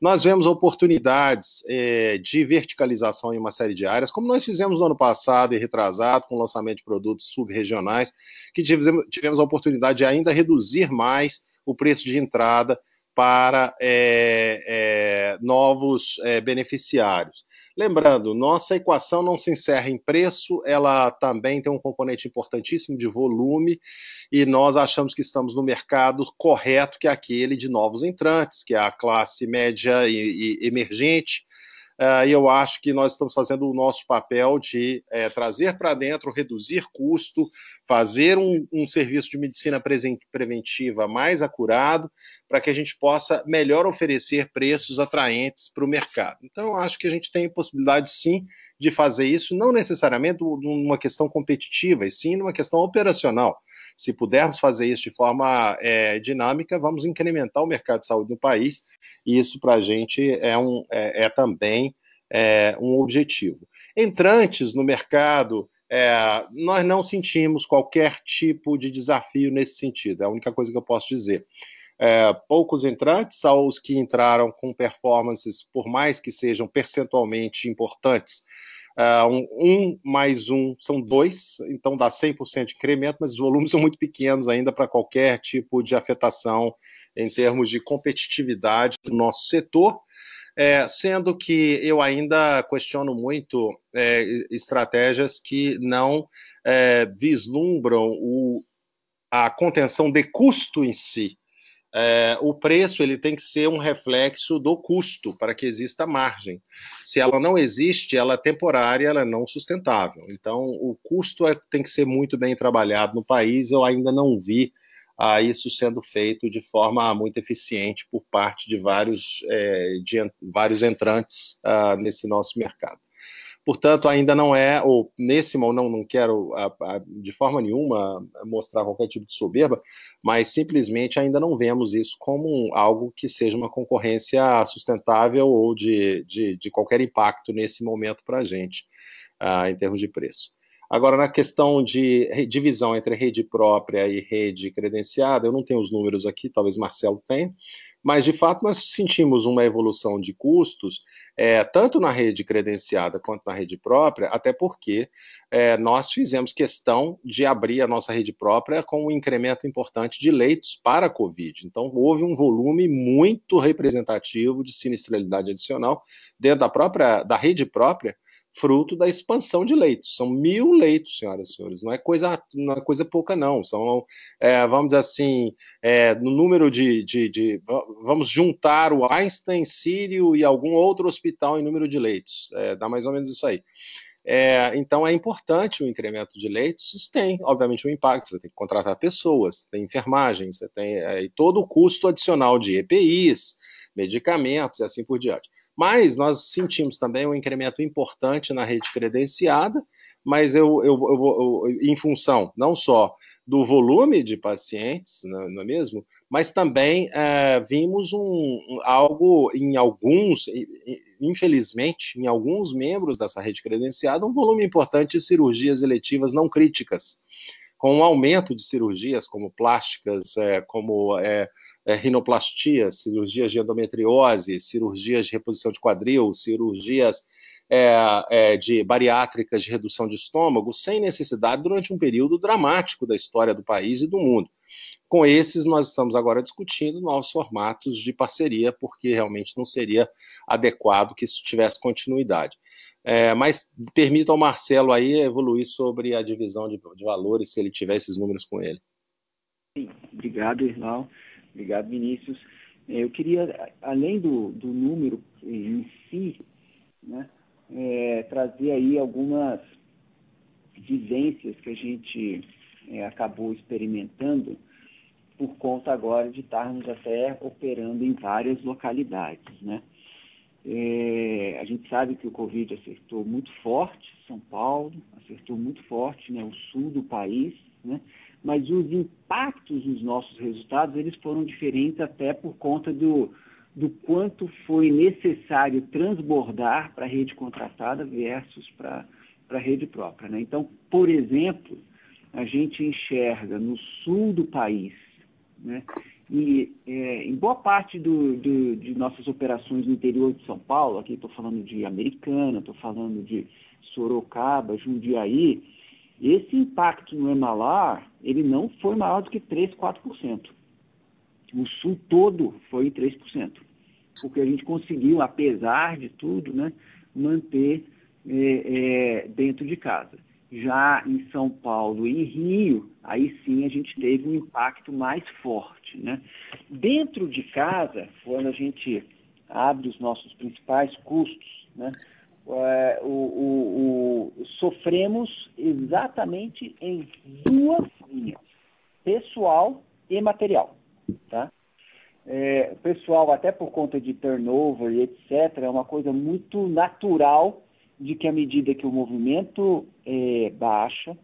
Nós vemos oportunidades é, de verticalização em uma série de áreas, como nós fizemos no ano passado e retrasado, com o lançamento de produtos subregionais, que tivemos, tivemos a oportunidade de ainda reduzir mais o preço de entrada para é, é, novos é, beneficiários. Lembrando, nossa equação não se encerra em preço, ela também tem um componente importantíssimo de volume, e nós achamos que estamos no mercado correto, que é aquele de novos entrantes, que é a classe média e, e emergente, Uh, e eu acho que nós estamos fazendo o nosso papel de é, trazer para dentro, reduzir custo, fazer um, um serviço de medicina preventiva mais acurado, para que a gente possa melhor oferecer preços atraentes para o mercado. Então, acho que a gente tem possibilidade, sim, de fazer isso, não necessariamente numa questão competitiva, e sim numa questão operacional. Se pudermos fazer isso de forma é, dinâmica, vamos incrementar o mercado de saúde no país, e isso para a gente é, um, é, é também é, um objetivo. Entrantes no mercado, é, nós não sentimos qualquer tipo de desafio nesse sentido, é a única coisa que eu posso dizer. É, poucos entrantes, aos que entraram com performances, por mais que sejam percentualmente importantes, Uh, um, um, mais um são dois, então dá 100% de incremento, mas os volumes são muito pequenos ainda para qualquer tipo de afetação em termos de competitividade do nosso setor. É, sendo que eu ainda questiono muito é, estratégias que não é, vislumbram o, a contenção de custo em si é, o preço ele tem que ser um reflexo do custo para que exista margem. Se ela não existe, ela é temporária, ela é não sustentável. Então, o custo é, tem que ser muito bem trabalhado no país. Eu ainda não vi ah, isso sendo feito de forma muito eficiente por parte de vários, é, de, vários entrantes ah, nesse nosso mercado. Portanto, ainda não é, ou nesse momento, não, não quero a, a, de forma nenhuma mostrar qualquer tipo de soberba, mas simplesmente ainda não vemos isso como algo que seja uma concorrência sustentável ou de, de, de qualquer impacto nesse momento para a gente, uh, em termos de preço. Agora, na questão de divisão entre rede própria e rede credenciada, eu não tenho os números aqui, talvez Marcelo tenha, mas de fato nós sentimos uma evolução de custos, é, tanto na rede credenciada quanto na rede própria, até porque é, nós fizemos questão de abrir a nossa rede própria com um incremento importante de leitos para a Covid. Então, houve um volume muito representativo de sinistralidade adicional dentro da própria da rede própria fruto da expansão de leitos. São mil leitos, senhoras e senhores. Não é coisa, não é coisa pouca, não. São, é, vamos dizer assim, é, no número de, de, de, Vamos juntar o Einstein, Sírio e algum outro hospital em número de leitos. É, dá mais ou menos isso aí. É, então é importante o incremento de leitos. Isso tem, obviamente, um impacto. Você tem que contratar pessoas, tem enfermagem, você tem é, todo o custo adicional de EPIs, medicamentos e assim por diante. Mas nós sentimos também um incremento importante na rede credenciada, mas eu, eu, eu, eu em função não só do volume de pacientes, não, não é mesmo? Mas também é, vimos um, algo em alguns, infelizmente, em alguns membros dessa rede credenciada, um volume importante de cirurgias eletivas não críticas, com um aumento de cirurgias como plásticas, é, como é, é, cirurgias de endometriose, cirurgias de reposição de quadril, cirurgias é, é, de bariátricas de redução de estômago, sem necessidade durante um período dramático da história do país e do mundo. Com esses, nós estamos agora discutindo novos formatos de parceria, porque realmente não seria adequado que isso tivesse continuidade. É, mas permita ao Marcelo aí evoluir sobre a divisão de, de valores, se ele tiver esses números com ele. Obrigado, Irlau. Obrigado, Vinícius. É, eu queria, além do, do número em si, né, é, trazer aí algumas vivências que a gente é, acabou experimentando por conta agora de estarmos até operando em várias localidades, né? É, a gente sabe que o Covid acertou muito forte São Paulo, acertou muito forte né, o sul do país, né? Mas os impactos nos nossos resultados eles foram diferentes até por conta do, do quanto foi necessário transbordar para a rede contratada versus para a rede própria. Né? Então, por exemplo, a gente enxerga no sul do país, né? e é, em boa parte do, do, de nossas operações no interior de São Paulo, aqui estou falando de Americana, estou falando de Sorocaba, Jundiaí, esse impacto no Emalar, ele não foi maior do que 3, 4%. O sul todo foi 3%, porque a gente conseguiu, apesar de tudo, né, manter é, é, dentro de casa. Já em São Paulo e Rio, aí sim a gente teve um impacto mais forte. Né? Dentro de casa, quando a gente abre os nossos principais custos, né, é, o, o, o, sofremos exatamente em duas linhas, pessoal e material. Tá? É, pessoal, até por conta de turnover e etc., é uma coisa muito natural de que à medida que o movimento é, baixa,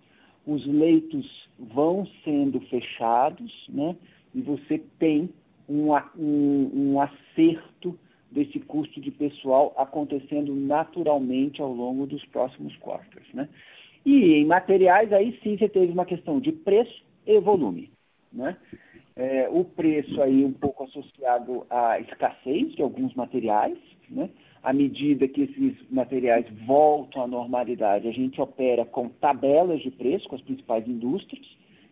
os leitos vão sendo fechados, né? E você tem um, um, um acerto desse custo de pessoal acontecendo naturalmente ao longo dos próximos quartos. Né? E em materiais, aí sim você teve uma questão de preço e volume. Né? É, o preço aí um pouco associado à escassez de alguns materiais, né? À medida que esses materiais voltam à normalidade, a gente opera com tabelas de preço com as principais indústrias.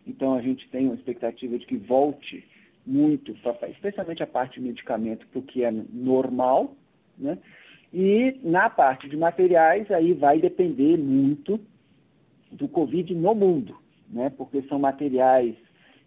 Então a gente tem uma expectativa de que volte muito, especialmente a parte de medicamento, porque é normal, né? E na parte de materiais, aí vai depender muito do Covid no mundo, né? Porque são materiais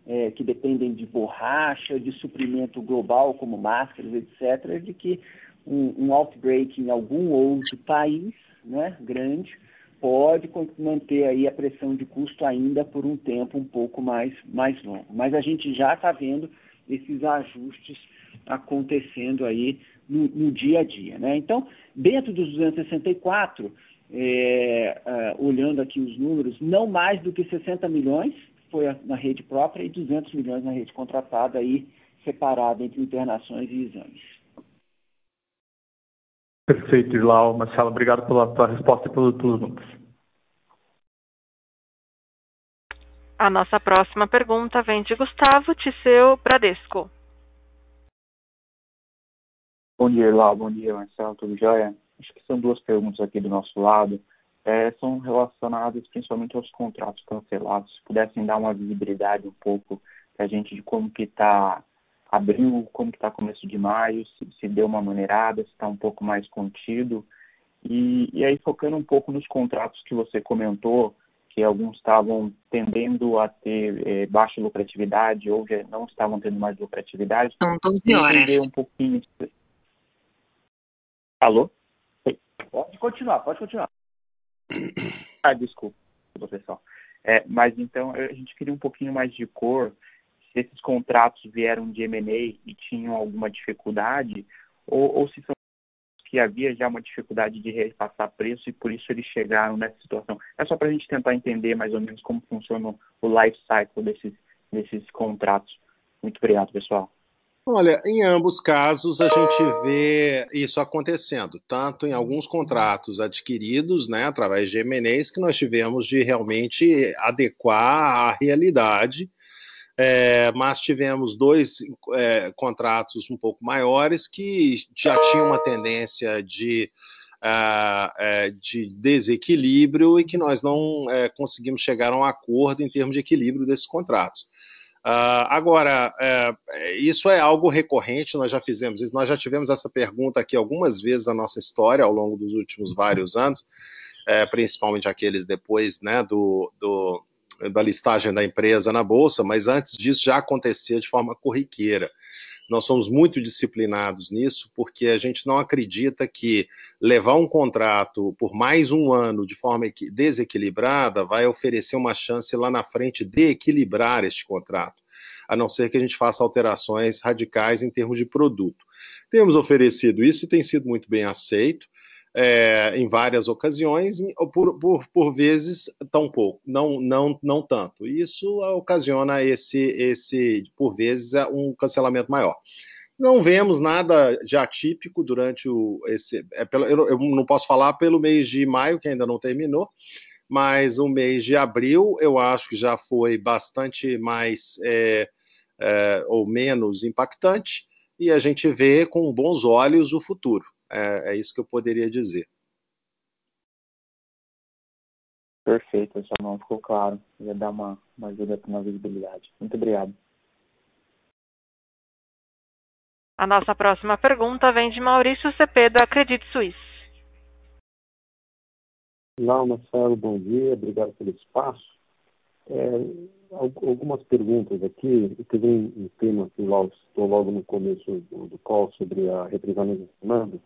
é, que dependem de borracha, de suprimento global, como máscaras, etc., de que um, um outbreak em algum outro país, né, grande, pode manter aí a pressão de custo ainda por um tempo um pouco mais, mais longo. Mas a gente já está vendo esses ajustes acontecendo aí no, no, dia a dia. Né? Então, dentro dos 264, é, é, olhando aqui os números, não mais do que 60 milhões foi na rede própria e 200 milhões na rede contratada, aí separada entre internações e exames. Perfeito, Ilau. Marcelo, obrigado pela, pela resposta e pelos números. A nossa próxima pergunta vem de Gustavo Tisseu Bradesco. Bom dia, Ilau. Bom dia, Marcelo. Tudo jóia? Acho que são duas perguntas aqui do nosso lado. É, são relacionadas principalmente aos contratos cancelados. Se pudessem dar uma visibilidade um pouco para a gente de como que está abril, como que está começo de maio, se, se deu uma maneirada, se está um pouco mais contido. E, e aí focando um pouco nos contratos que você comentou, que alguns estavam tendendo a ter é, baixa lucratividade ou já não estavam tendo mais lucratividade. São 12 horas. Um pouquinho. Alô? Pode continuar, pode continuar. Ah, desculpa, pessoal. É, mas então a gente queria um pouquinho mais de cor se esses contratos vieram de M&A e tinham alguma dificuldade ou, ou se são que havia já uma dificuldade de repassar preço e por isso eles chegaram nessa situação. É só para a gente tentar entender mais ou menos como funciona o life cycle desses, desses contratos. Muito obrigado, pessoal. Olha, em ambos casos a gente vê isso acontecendo, tanto em alguns contratos adquiridos, né, através de M&As, que nós tivemos de realmente adequar à realidade, é, mas tivemos dois é, contratos um pouco maiores que já tinham uma tendência de, uh, de desequilíbrio e que nós não é, conseguimos chegar a um acordo em termos de equilíbrio desses contratos. Uh, agora, uh, isso é algo recorrente, nós já fizemos isso, nós já tivemos essa pergunta aqui algumas vezes na nossa história ao longo dos últimos vários anos, uh, principalmente aqueles depois né, do, do, da listagem da empresa na Bolsa, mas antes disso já acontecia de forma corriqueira. Nós somos muito disciplinados nisso, porque a gente não acredita que levar um contrato por mais um ano de forma desequilibrada vai oferecer uma chance lá na frente de equilibrar este contrato, a não ser que a gente faça alterações radicais em termos de produto. Temos oferecido isso e tem sido muito bem aceito é, em várias ocasiões, por, por, por vezes tão pouco, não, não, não tanto. Isso ocasiona esse, esse, por vezes, é um cancelamento maior. Não vemos nada de atípico durante o. Esse, é pelo, eu, eu não posso falar pelo mês de maio, que ainda não terminou, mas o mês de abril eu acho que já foi bastante mais é, é, ou menos impactante, e a gente vê com bons olhos o futuro. É, é isso que eu poderia dizer. Perfeito, só não ficou claro. Ia dar uma, uma ajuda na visibilidade. Muito obrigado. A nossa próxima pergunta vem de Maurício Cepeda, Acredite Suíça. Olá, Marcelo, bom dia, obrigado pelo espaço. É, algumas perguntas aqui. Teve um, um tema que eu estou logo no começo do, do call sobre a represamento de demanda.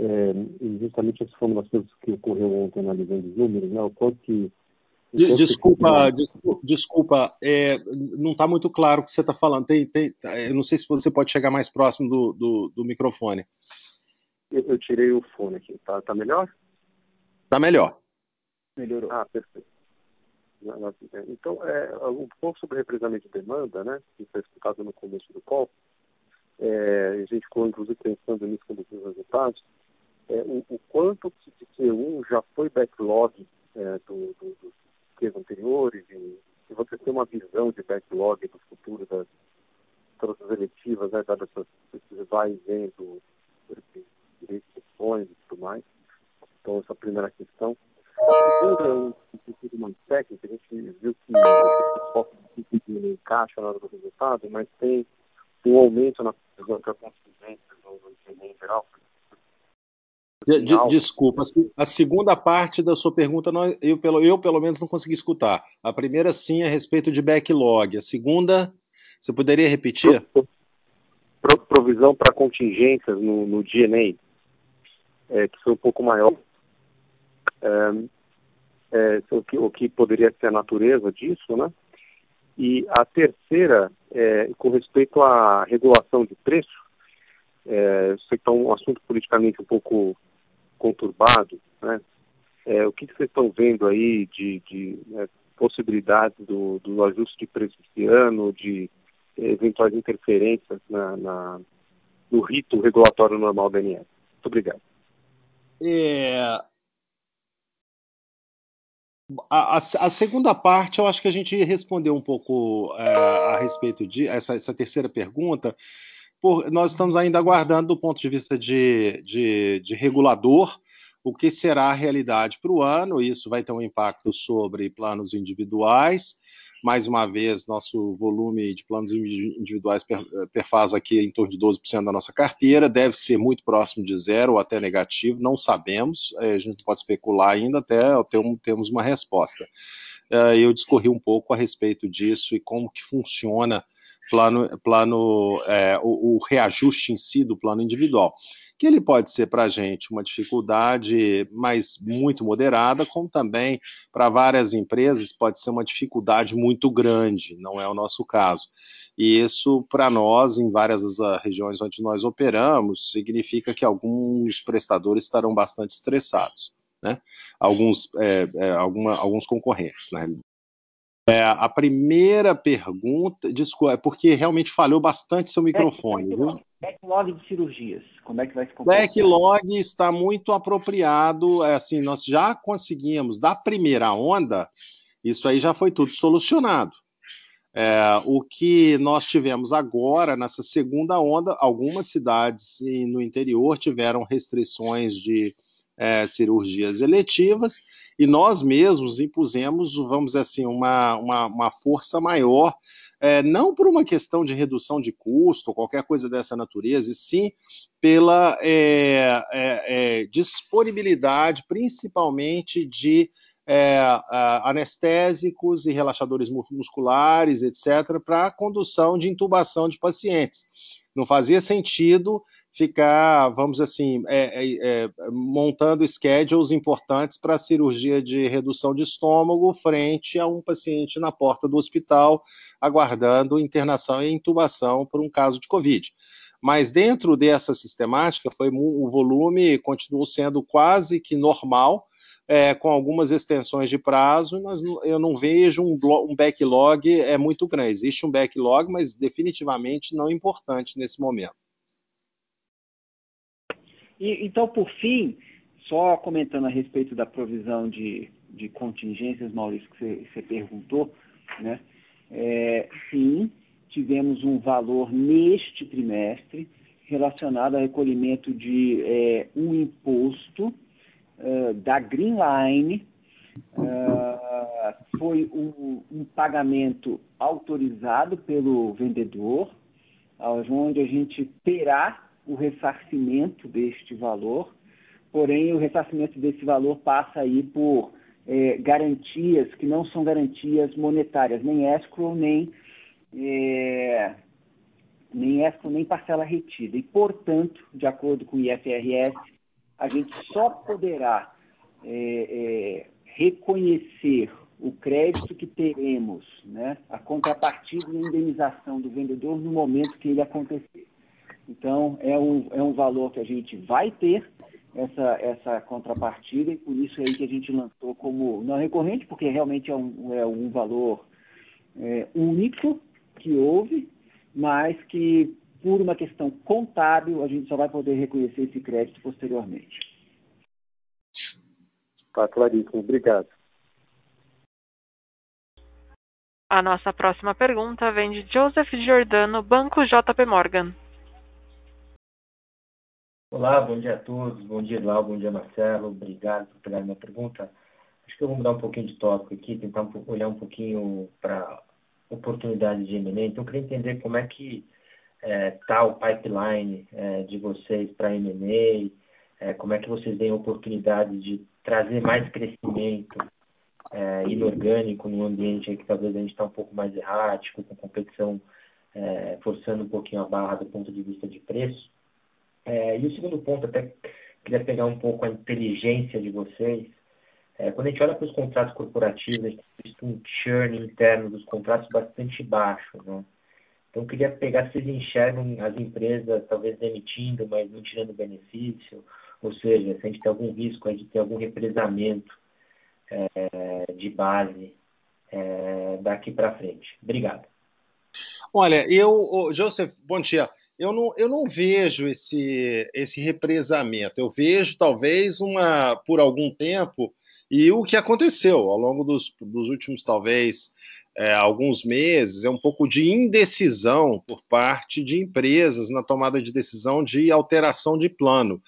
É, e justamente essa foi uma das coisas que ocorreu ontem analisando os números, né? O quanto que. desculpa, que... desculpa, é, não está muito claro o que você está falando. Tem, tem, eu não sei se você pode chegar mais próximo do, do, do microfone. Eu, eu, tirei o fone aqui. Tá, tá melhor? Tá melhor. Melhorou. Ah, perfeito. Então, é, um pouco sobre represamento de demanda, né? Que foi explicado no começo do call. É, a gente ficou, inclusive, pensando nisso quando os resultados é, o, o, quanto de Q1 já foi backlog é, do, do, dos Qs anteriores, e se você tem uma visão de backlog do futuro das troças eletivas, né, dadas esses vai e vem do direitos de ações e tudo mais. Então, essa é a primeira questão. A segunda é um sentido mais técnico, a gente viu que o foco de caixa na hora do resultado, mas tem um aumento na previsão para no, no em geral, de, de, desculpa, a segunda parte da sua pergunta eu, pelo, eu, pelo menos, não consegui escutar. A primeira, sim, é a respeito de backlog. A segunda, você poderia repetir? Pro, provisão para contingências no, no DNA, é, que foi um pouco maior. É, é, o, que, o que poderia ser a natureza disso, né? E a terceira, é, com respeito à regulação de preço, é, sei que é um assunto politicamente um pouco conturbado, né? É, o que, que, vocês estão vendo aí de, de né, do, do, ajuste de preço esse ano, de eventuais interferências na, na, no rito regulatório normal da ANS? Muito obrigado. É, a, a, a, segunda parte, eu acho que a gente respondeu um pouco é, a respeito de essa, essa terceira pergunta. Por, nós estamos ainda aguardando, do ponto de vista de, de, de regulador, o que será a realidade para o ano. Isso vai ter um impacto sobre planos individuais mais uma vez, nosso volume de planos individuais perfaz aqui em torno de 12% da nossa carteira, deve ser muito próximo de zero ou até negativo, não sabemos, é, a gente pode especular ainda até termos uma resposta. É, eu discorri um pouco a respeito disso e como que funciona plano, plano é, o, o reajuste em si do plano individual que ele pode ser para a gente uma dificuldade, mas muito moderada, como também para várias empresas pode ser uma dificuldade muito grande, não é o nosso caso. E isso, para nós, em várias das ah, regiões onde nós operamos, significa que alguns prestadores estarão bastante estressados. Né? Alguns, é, é, alguma, alguns concorrentes, na realidade. É, a primeira pergunta, desculpa, é porque realmente falhou bastante seu microfone. Backlog, backlog de cirurgias, como é que vai se comportar? Backlog está muito apropriado, é assim, nós já conseguimos, da primeira onda, isso aí já foi tudo solucionado. É, o que nós tivemos agora, nessa segunda onda, algumas cidades no interior tiveram restrições de é, cirurgias eletivas, e nós mesmos impusemos, vamos dizer assim, uma, uma, uma força maior, é, não por uma questão de redução de custo qualquer coisa dessa natureza, e sim pela é, é, é disponibilidade, principalmente de é, anestésicos e relaxadores musculares, etc., para a condução de intubação de pacientes. Não fazia sentido ficar, vamos assim, é, é, é, montando schedules importantes para cirurgia de redução de estômago frente a um paciente na porta do hospital aguardando internação e intubação por um caso de Covid. Mas dentro dessa sistemática, foi o volume continuou sendo quase que normal, é, com algumas extensões de prazo, mas eu não vejo um, um, backlog é muito grande. Existe um backlog, mas definitivamente não importante nesse momento. E, então, por fim, só comentando a respeito da provisão de, de contingências, Maurício, que você, perguntou, né? É, sim, tivemos um valor neste trimestre relacionado ao recolhimento de é, um imposto uh, da Green Line. Uh, foi um, um, pagamento autorizado pelo vendedor, onde a gente terá o ressarcimento deste valor, porém o ressarcimento desse valor passa aí por é, garantias que não são garantias monetárias, nem escrow, nem, é, nem escrow, nem parcela retida. E, portanto, de acordo com o IFRS, a gente só poderá é, é, reconhecer o crédito que teremos, né, a contrapartida e a indenização do vendedor no momento que ele acontecer. Então, é um, é um valor que a gente vai ter, essa, essa contrapartida, e por isso aí que a gente lançou como não recorrente, porque realmente é um, é um valor é, único que houve, mas que, por uma questão contábil, a gente só vai poder reconhecer esse crédito posteriormente. Está claríssimo. Obrigado. A nossa próxima pergunta vem de Joseph Giordano, Banco JP Morgan. Olá, bom dia a todos. Bom dia, Lau. Bom dia, Marcelo. Obrigado por pegar minha pergunta. Acho que eu vou mudar um pouquinho de tópico aqui, tentar olhar um pouquinho para oportunidades de M&A. Então, eu queria entender como é que está é, tá o pipeline é, de vocês para M&A, é, como é que vocês veem a oportunidade de trazer mais crescimento é, inorgânico num ambiente que talvez a gente está um pouco mais errático, com competição é, forçando um pouquinho a barra do ponto de vista de preço. É, e o segundo ponto, até queria pegar um pouco a inteligência de vocês. É, quando a gente olha para os contratos corporativos, a gente tem um churn interno dos contratos bastante baixo. Né? Então, queria pegar se vocês enxergam as empresas talvez demitindo, mas não tirando benefício, Ou seja, se a gente tem algum risco de ter algum represamento é, de base é, daqui para frente. Obrigado. Olha, eu, Joseph, bom dia. Eu não, eu não vejo esse, esse represamento. Eu vejo talvez uma, por algum tempo, e o que aconteceu ao longo dos, dos últimos, talvez, é, alguns meses, é um pouco de indecisão por parte de empresas na tomada de decisão de alteração de plano.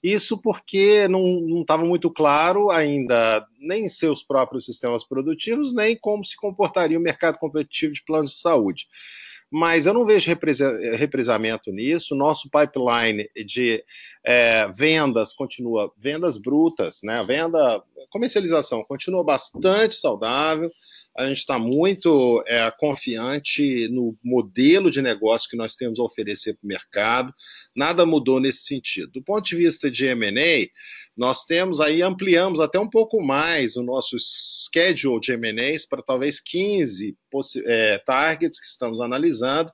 Isso porque não estava muito claro ainda nem seus próprios sistemas produtivos, nem como se comportaria o mercado competitivo de planos de saúde mas eu não vejo represamento nisso. Nosso pipeline de é, vendas continua, vendas brutas, né? Venda, comercialização continua bastante saudável a gente está muito é, confiante no modelo de negócio que nós temos a oferecer para o mercado. Nada mudou nesse sentido. Do ponto de vista de M&A, nós temos aí, ampliamos até um pouco mais o nosso schedule de M&As para talvez 15 é, targets que estamos analisando.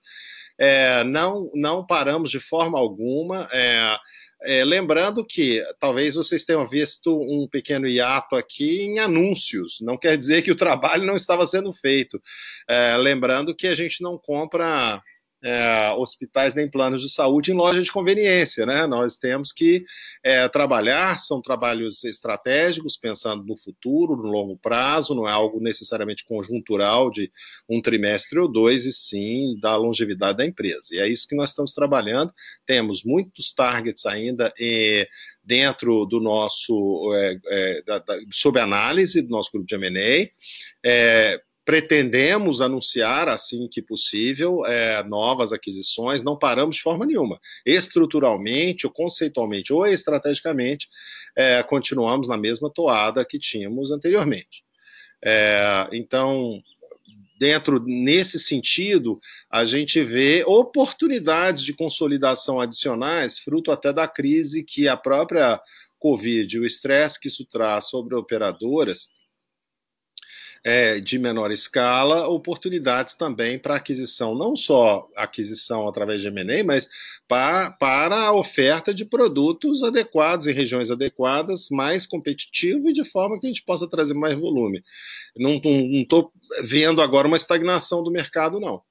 É, não, não paramos de forma alguma. É, é, lembrando que talvez vocês tenham visto um pequeno hiato aqui em anúncios, não quer dizer que o trabalho não estava sendo feito. É, lembrando que a gente não compra é, hospitais nem planos de saúde em loja de conveniência, né? Nós temos que é, trabalhar, são trabalhos estratégicos, pensando no futuro, no longo prazo, não é algo necessariamente conjuntural de um trimestre ou dois, e sim da longevidade da empresa. E é isso que nós estamos trabalhando. Temos muitos targets ainda e, dentro do nosso, é, é, da, da, sob análise do nosso grupo de M&A, pretendemos anunciar, assim que possível, é, novas aquisições, não paramos de forma nenhuma. Estruturalmente, ou conceitualmente, ou estrategicamente, é, continuamos na mesma toada que tínhamos anteriormente. É, então, dentro nesse sentido, a gente vê oportunidades de consolidação adicionais, fruto até da crise que a própria Covid, o estresse que isso traz sobre operadoras, é, de menor escala, oportunidades também para aquisição, não só aquisição através de M&A, mas para, para a oferta de produtos adequados em regiões adequadas, mais competitivo e de forma que a gente possa trazer mais volume. Não estou vendo agora uma estagnação do mercado, não.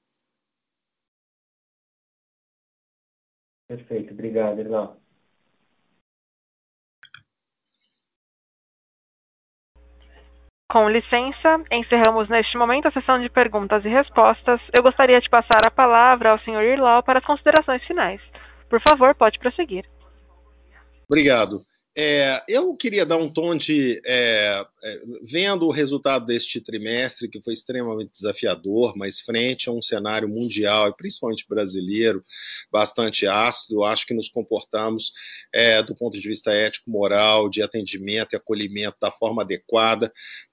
Perfeito, obrigado, Irlau. Com licença, encerramos neste momento a sessão de perguntas e respostas. Eu gostaria de passar a palavra ao Sr. Irlau para as considerações finais. Por favor, pode prosseguir. Obrigado. É, eu queria dar um tom de. É, é, vendo o resultado deste trimestre, que foi extremamente desafiador, mas frente a um cenário mundial e principalmente brasileiro bastante ácido, acho que nos comportamos é, do ponto de vista ético, moral, de atendimento e acolhimento da forma adequada.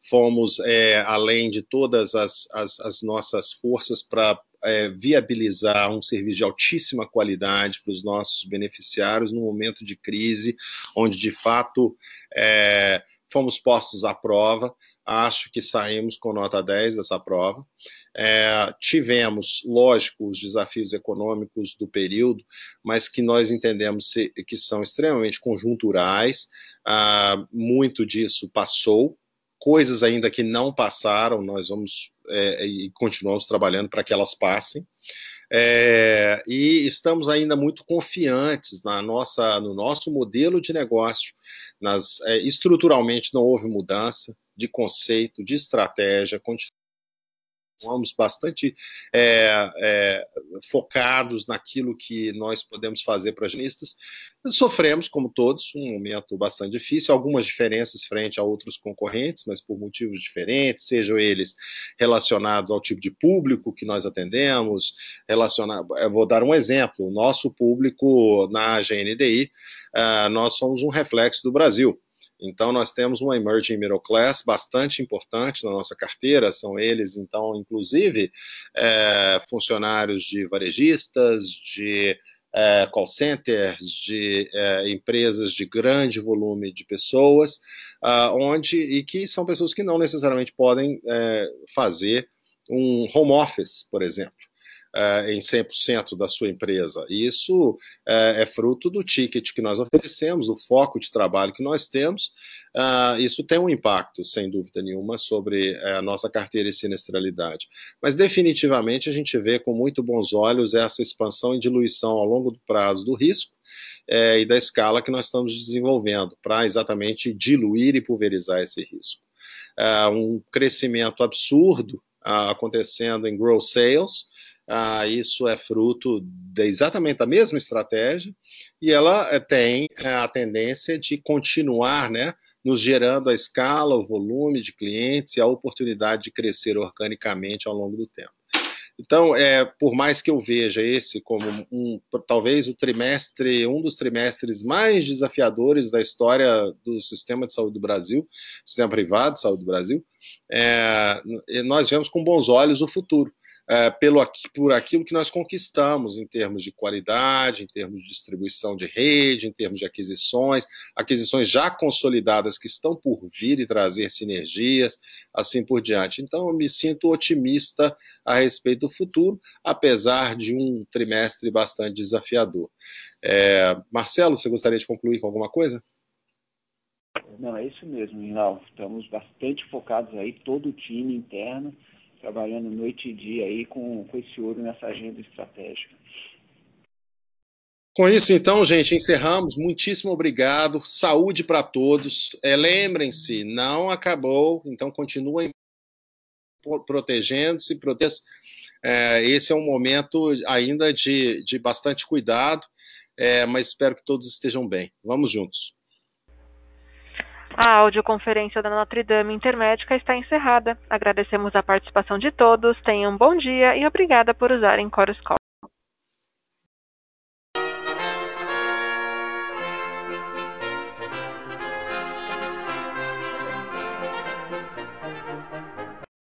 Fomos é, além de todas as, as, as nossas forças para é, viabilizar um serviço de altíssima qualidade para os nossos beneficiários no momento de crise, onde de fato é, fomos postos à prova. Acho que saímos com nota 10 dessa prova. É, tivemos, lógico, os desafios econômicos do período, mas que nós entendemos que são extremamente conjunturais. Ah, muito disso passou, coisas ainda que não passaram, nós vamos é, e continuamos trabalhando para que elas passem. É, e estamos ainda muito confiantes na nossa, no nosso modelo de negócio. Nas, é, estruturalmente não houve mudança de conceito, de estratégia, continuamos bastante é, é, focados naquilo que nós podemos fazer para jornalistas. Sofremos, como todos, um momento bastante difícil, algumas diferenças frente a outros concorrentes, mas por motivos diferentes, sejam eles relacionados ao tipo de público que nós atendemos, relacionado, vou dar um exemplo, o nosso público na GNDI, uh, nós somos um reflexo do Brasil. Então, nós temos uma emerging middle class bastante importante na nossa carteira, são eles, então, inclusive, é, funcionários de varejistas, de é, call centers, de é, empresas de grande volume de pessoas, uh, onde, e que são pessoas que não necessariamente podem é, fazer um home office, por exemplo. Uh, em 100% da sua empresa. Isso uh, é fruto do ticket que nós oferecemos, do foco de trabalho que nós temos. Uh, isso tem um impacto, sem dúvida nenhuma, sobre a nossa carteira e sinistralidade. Mas, definitivamente, a gente vê com muito bons olhos essa expansão e diluição ao longo do prazo do risco e da escala que nós estamos desenvolvendo para exatamente diluir e pulverizar esse risco. um crescimento absurdo acontecendo em gross sales, ah, isso é fruto de exatamente da mesma estratégia e ela eh, tem eh, a tendência de continuar, né, nos gerando a escala, o volume de clientes e a oportunidade de crescer organicamente ao longo do tempo. Então, é, por mais que eu veja esse como um, talvez o trimestre, um dos trimestres mais desafiadores da história do sistema de saúde do Brasil, sistema privado de saúde do Brasil, é, nós vemos com bons olhos o futuro é, pelo, por aquilo que nós conquistamos em termos de qualidade, em termos de distribuição de rede, em termos de aquisições, aquisições já consolidadas que estão por vir e trazer sinergias, assim por diante. Então, eu me sinto otimista a respeito do futuro, apesar de um trimestre bastante desafiador. É, Marcelo, você gostaria de concluir com alguma coisa? Não, é isso mesmo, Rinaldo. Estamos bastante focados aí, todo o time interno, trabalhando noite e dia aí com, com esse ouro nessa agenda estratégica. Com isso, então, gente, encerramos. Muitíssimo obrigado. Saúde para todos. É, Lembrem-se, não acabou, então continuem protegendo-se, protegendo é, esse é um momento ainda de, de bastante cuidado, é, mas espero que todos estejam bem. Vamos juntos. A audioconferência da Notre Dame Intermédica está encerrada. Agradecemos a participação de todos, tenham um bom dia e obrigada por usarem Chorus.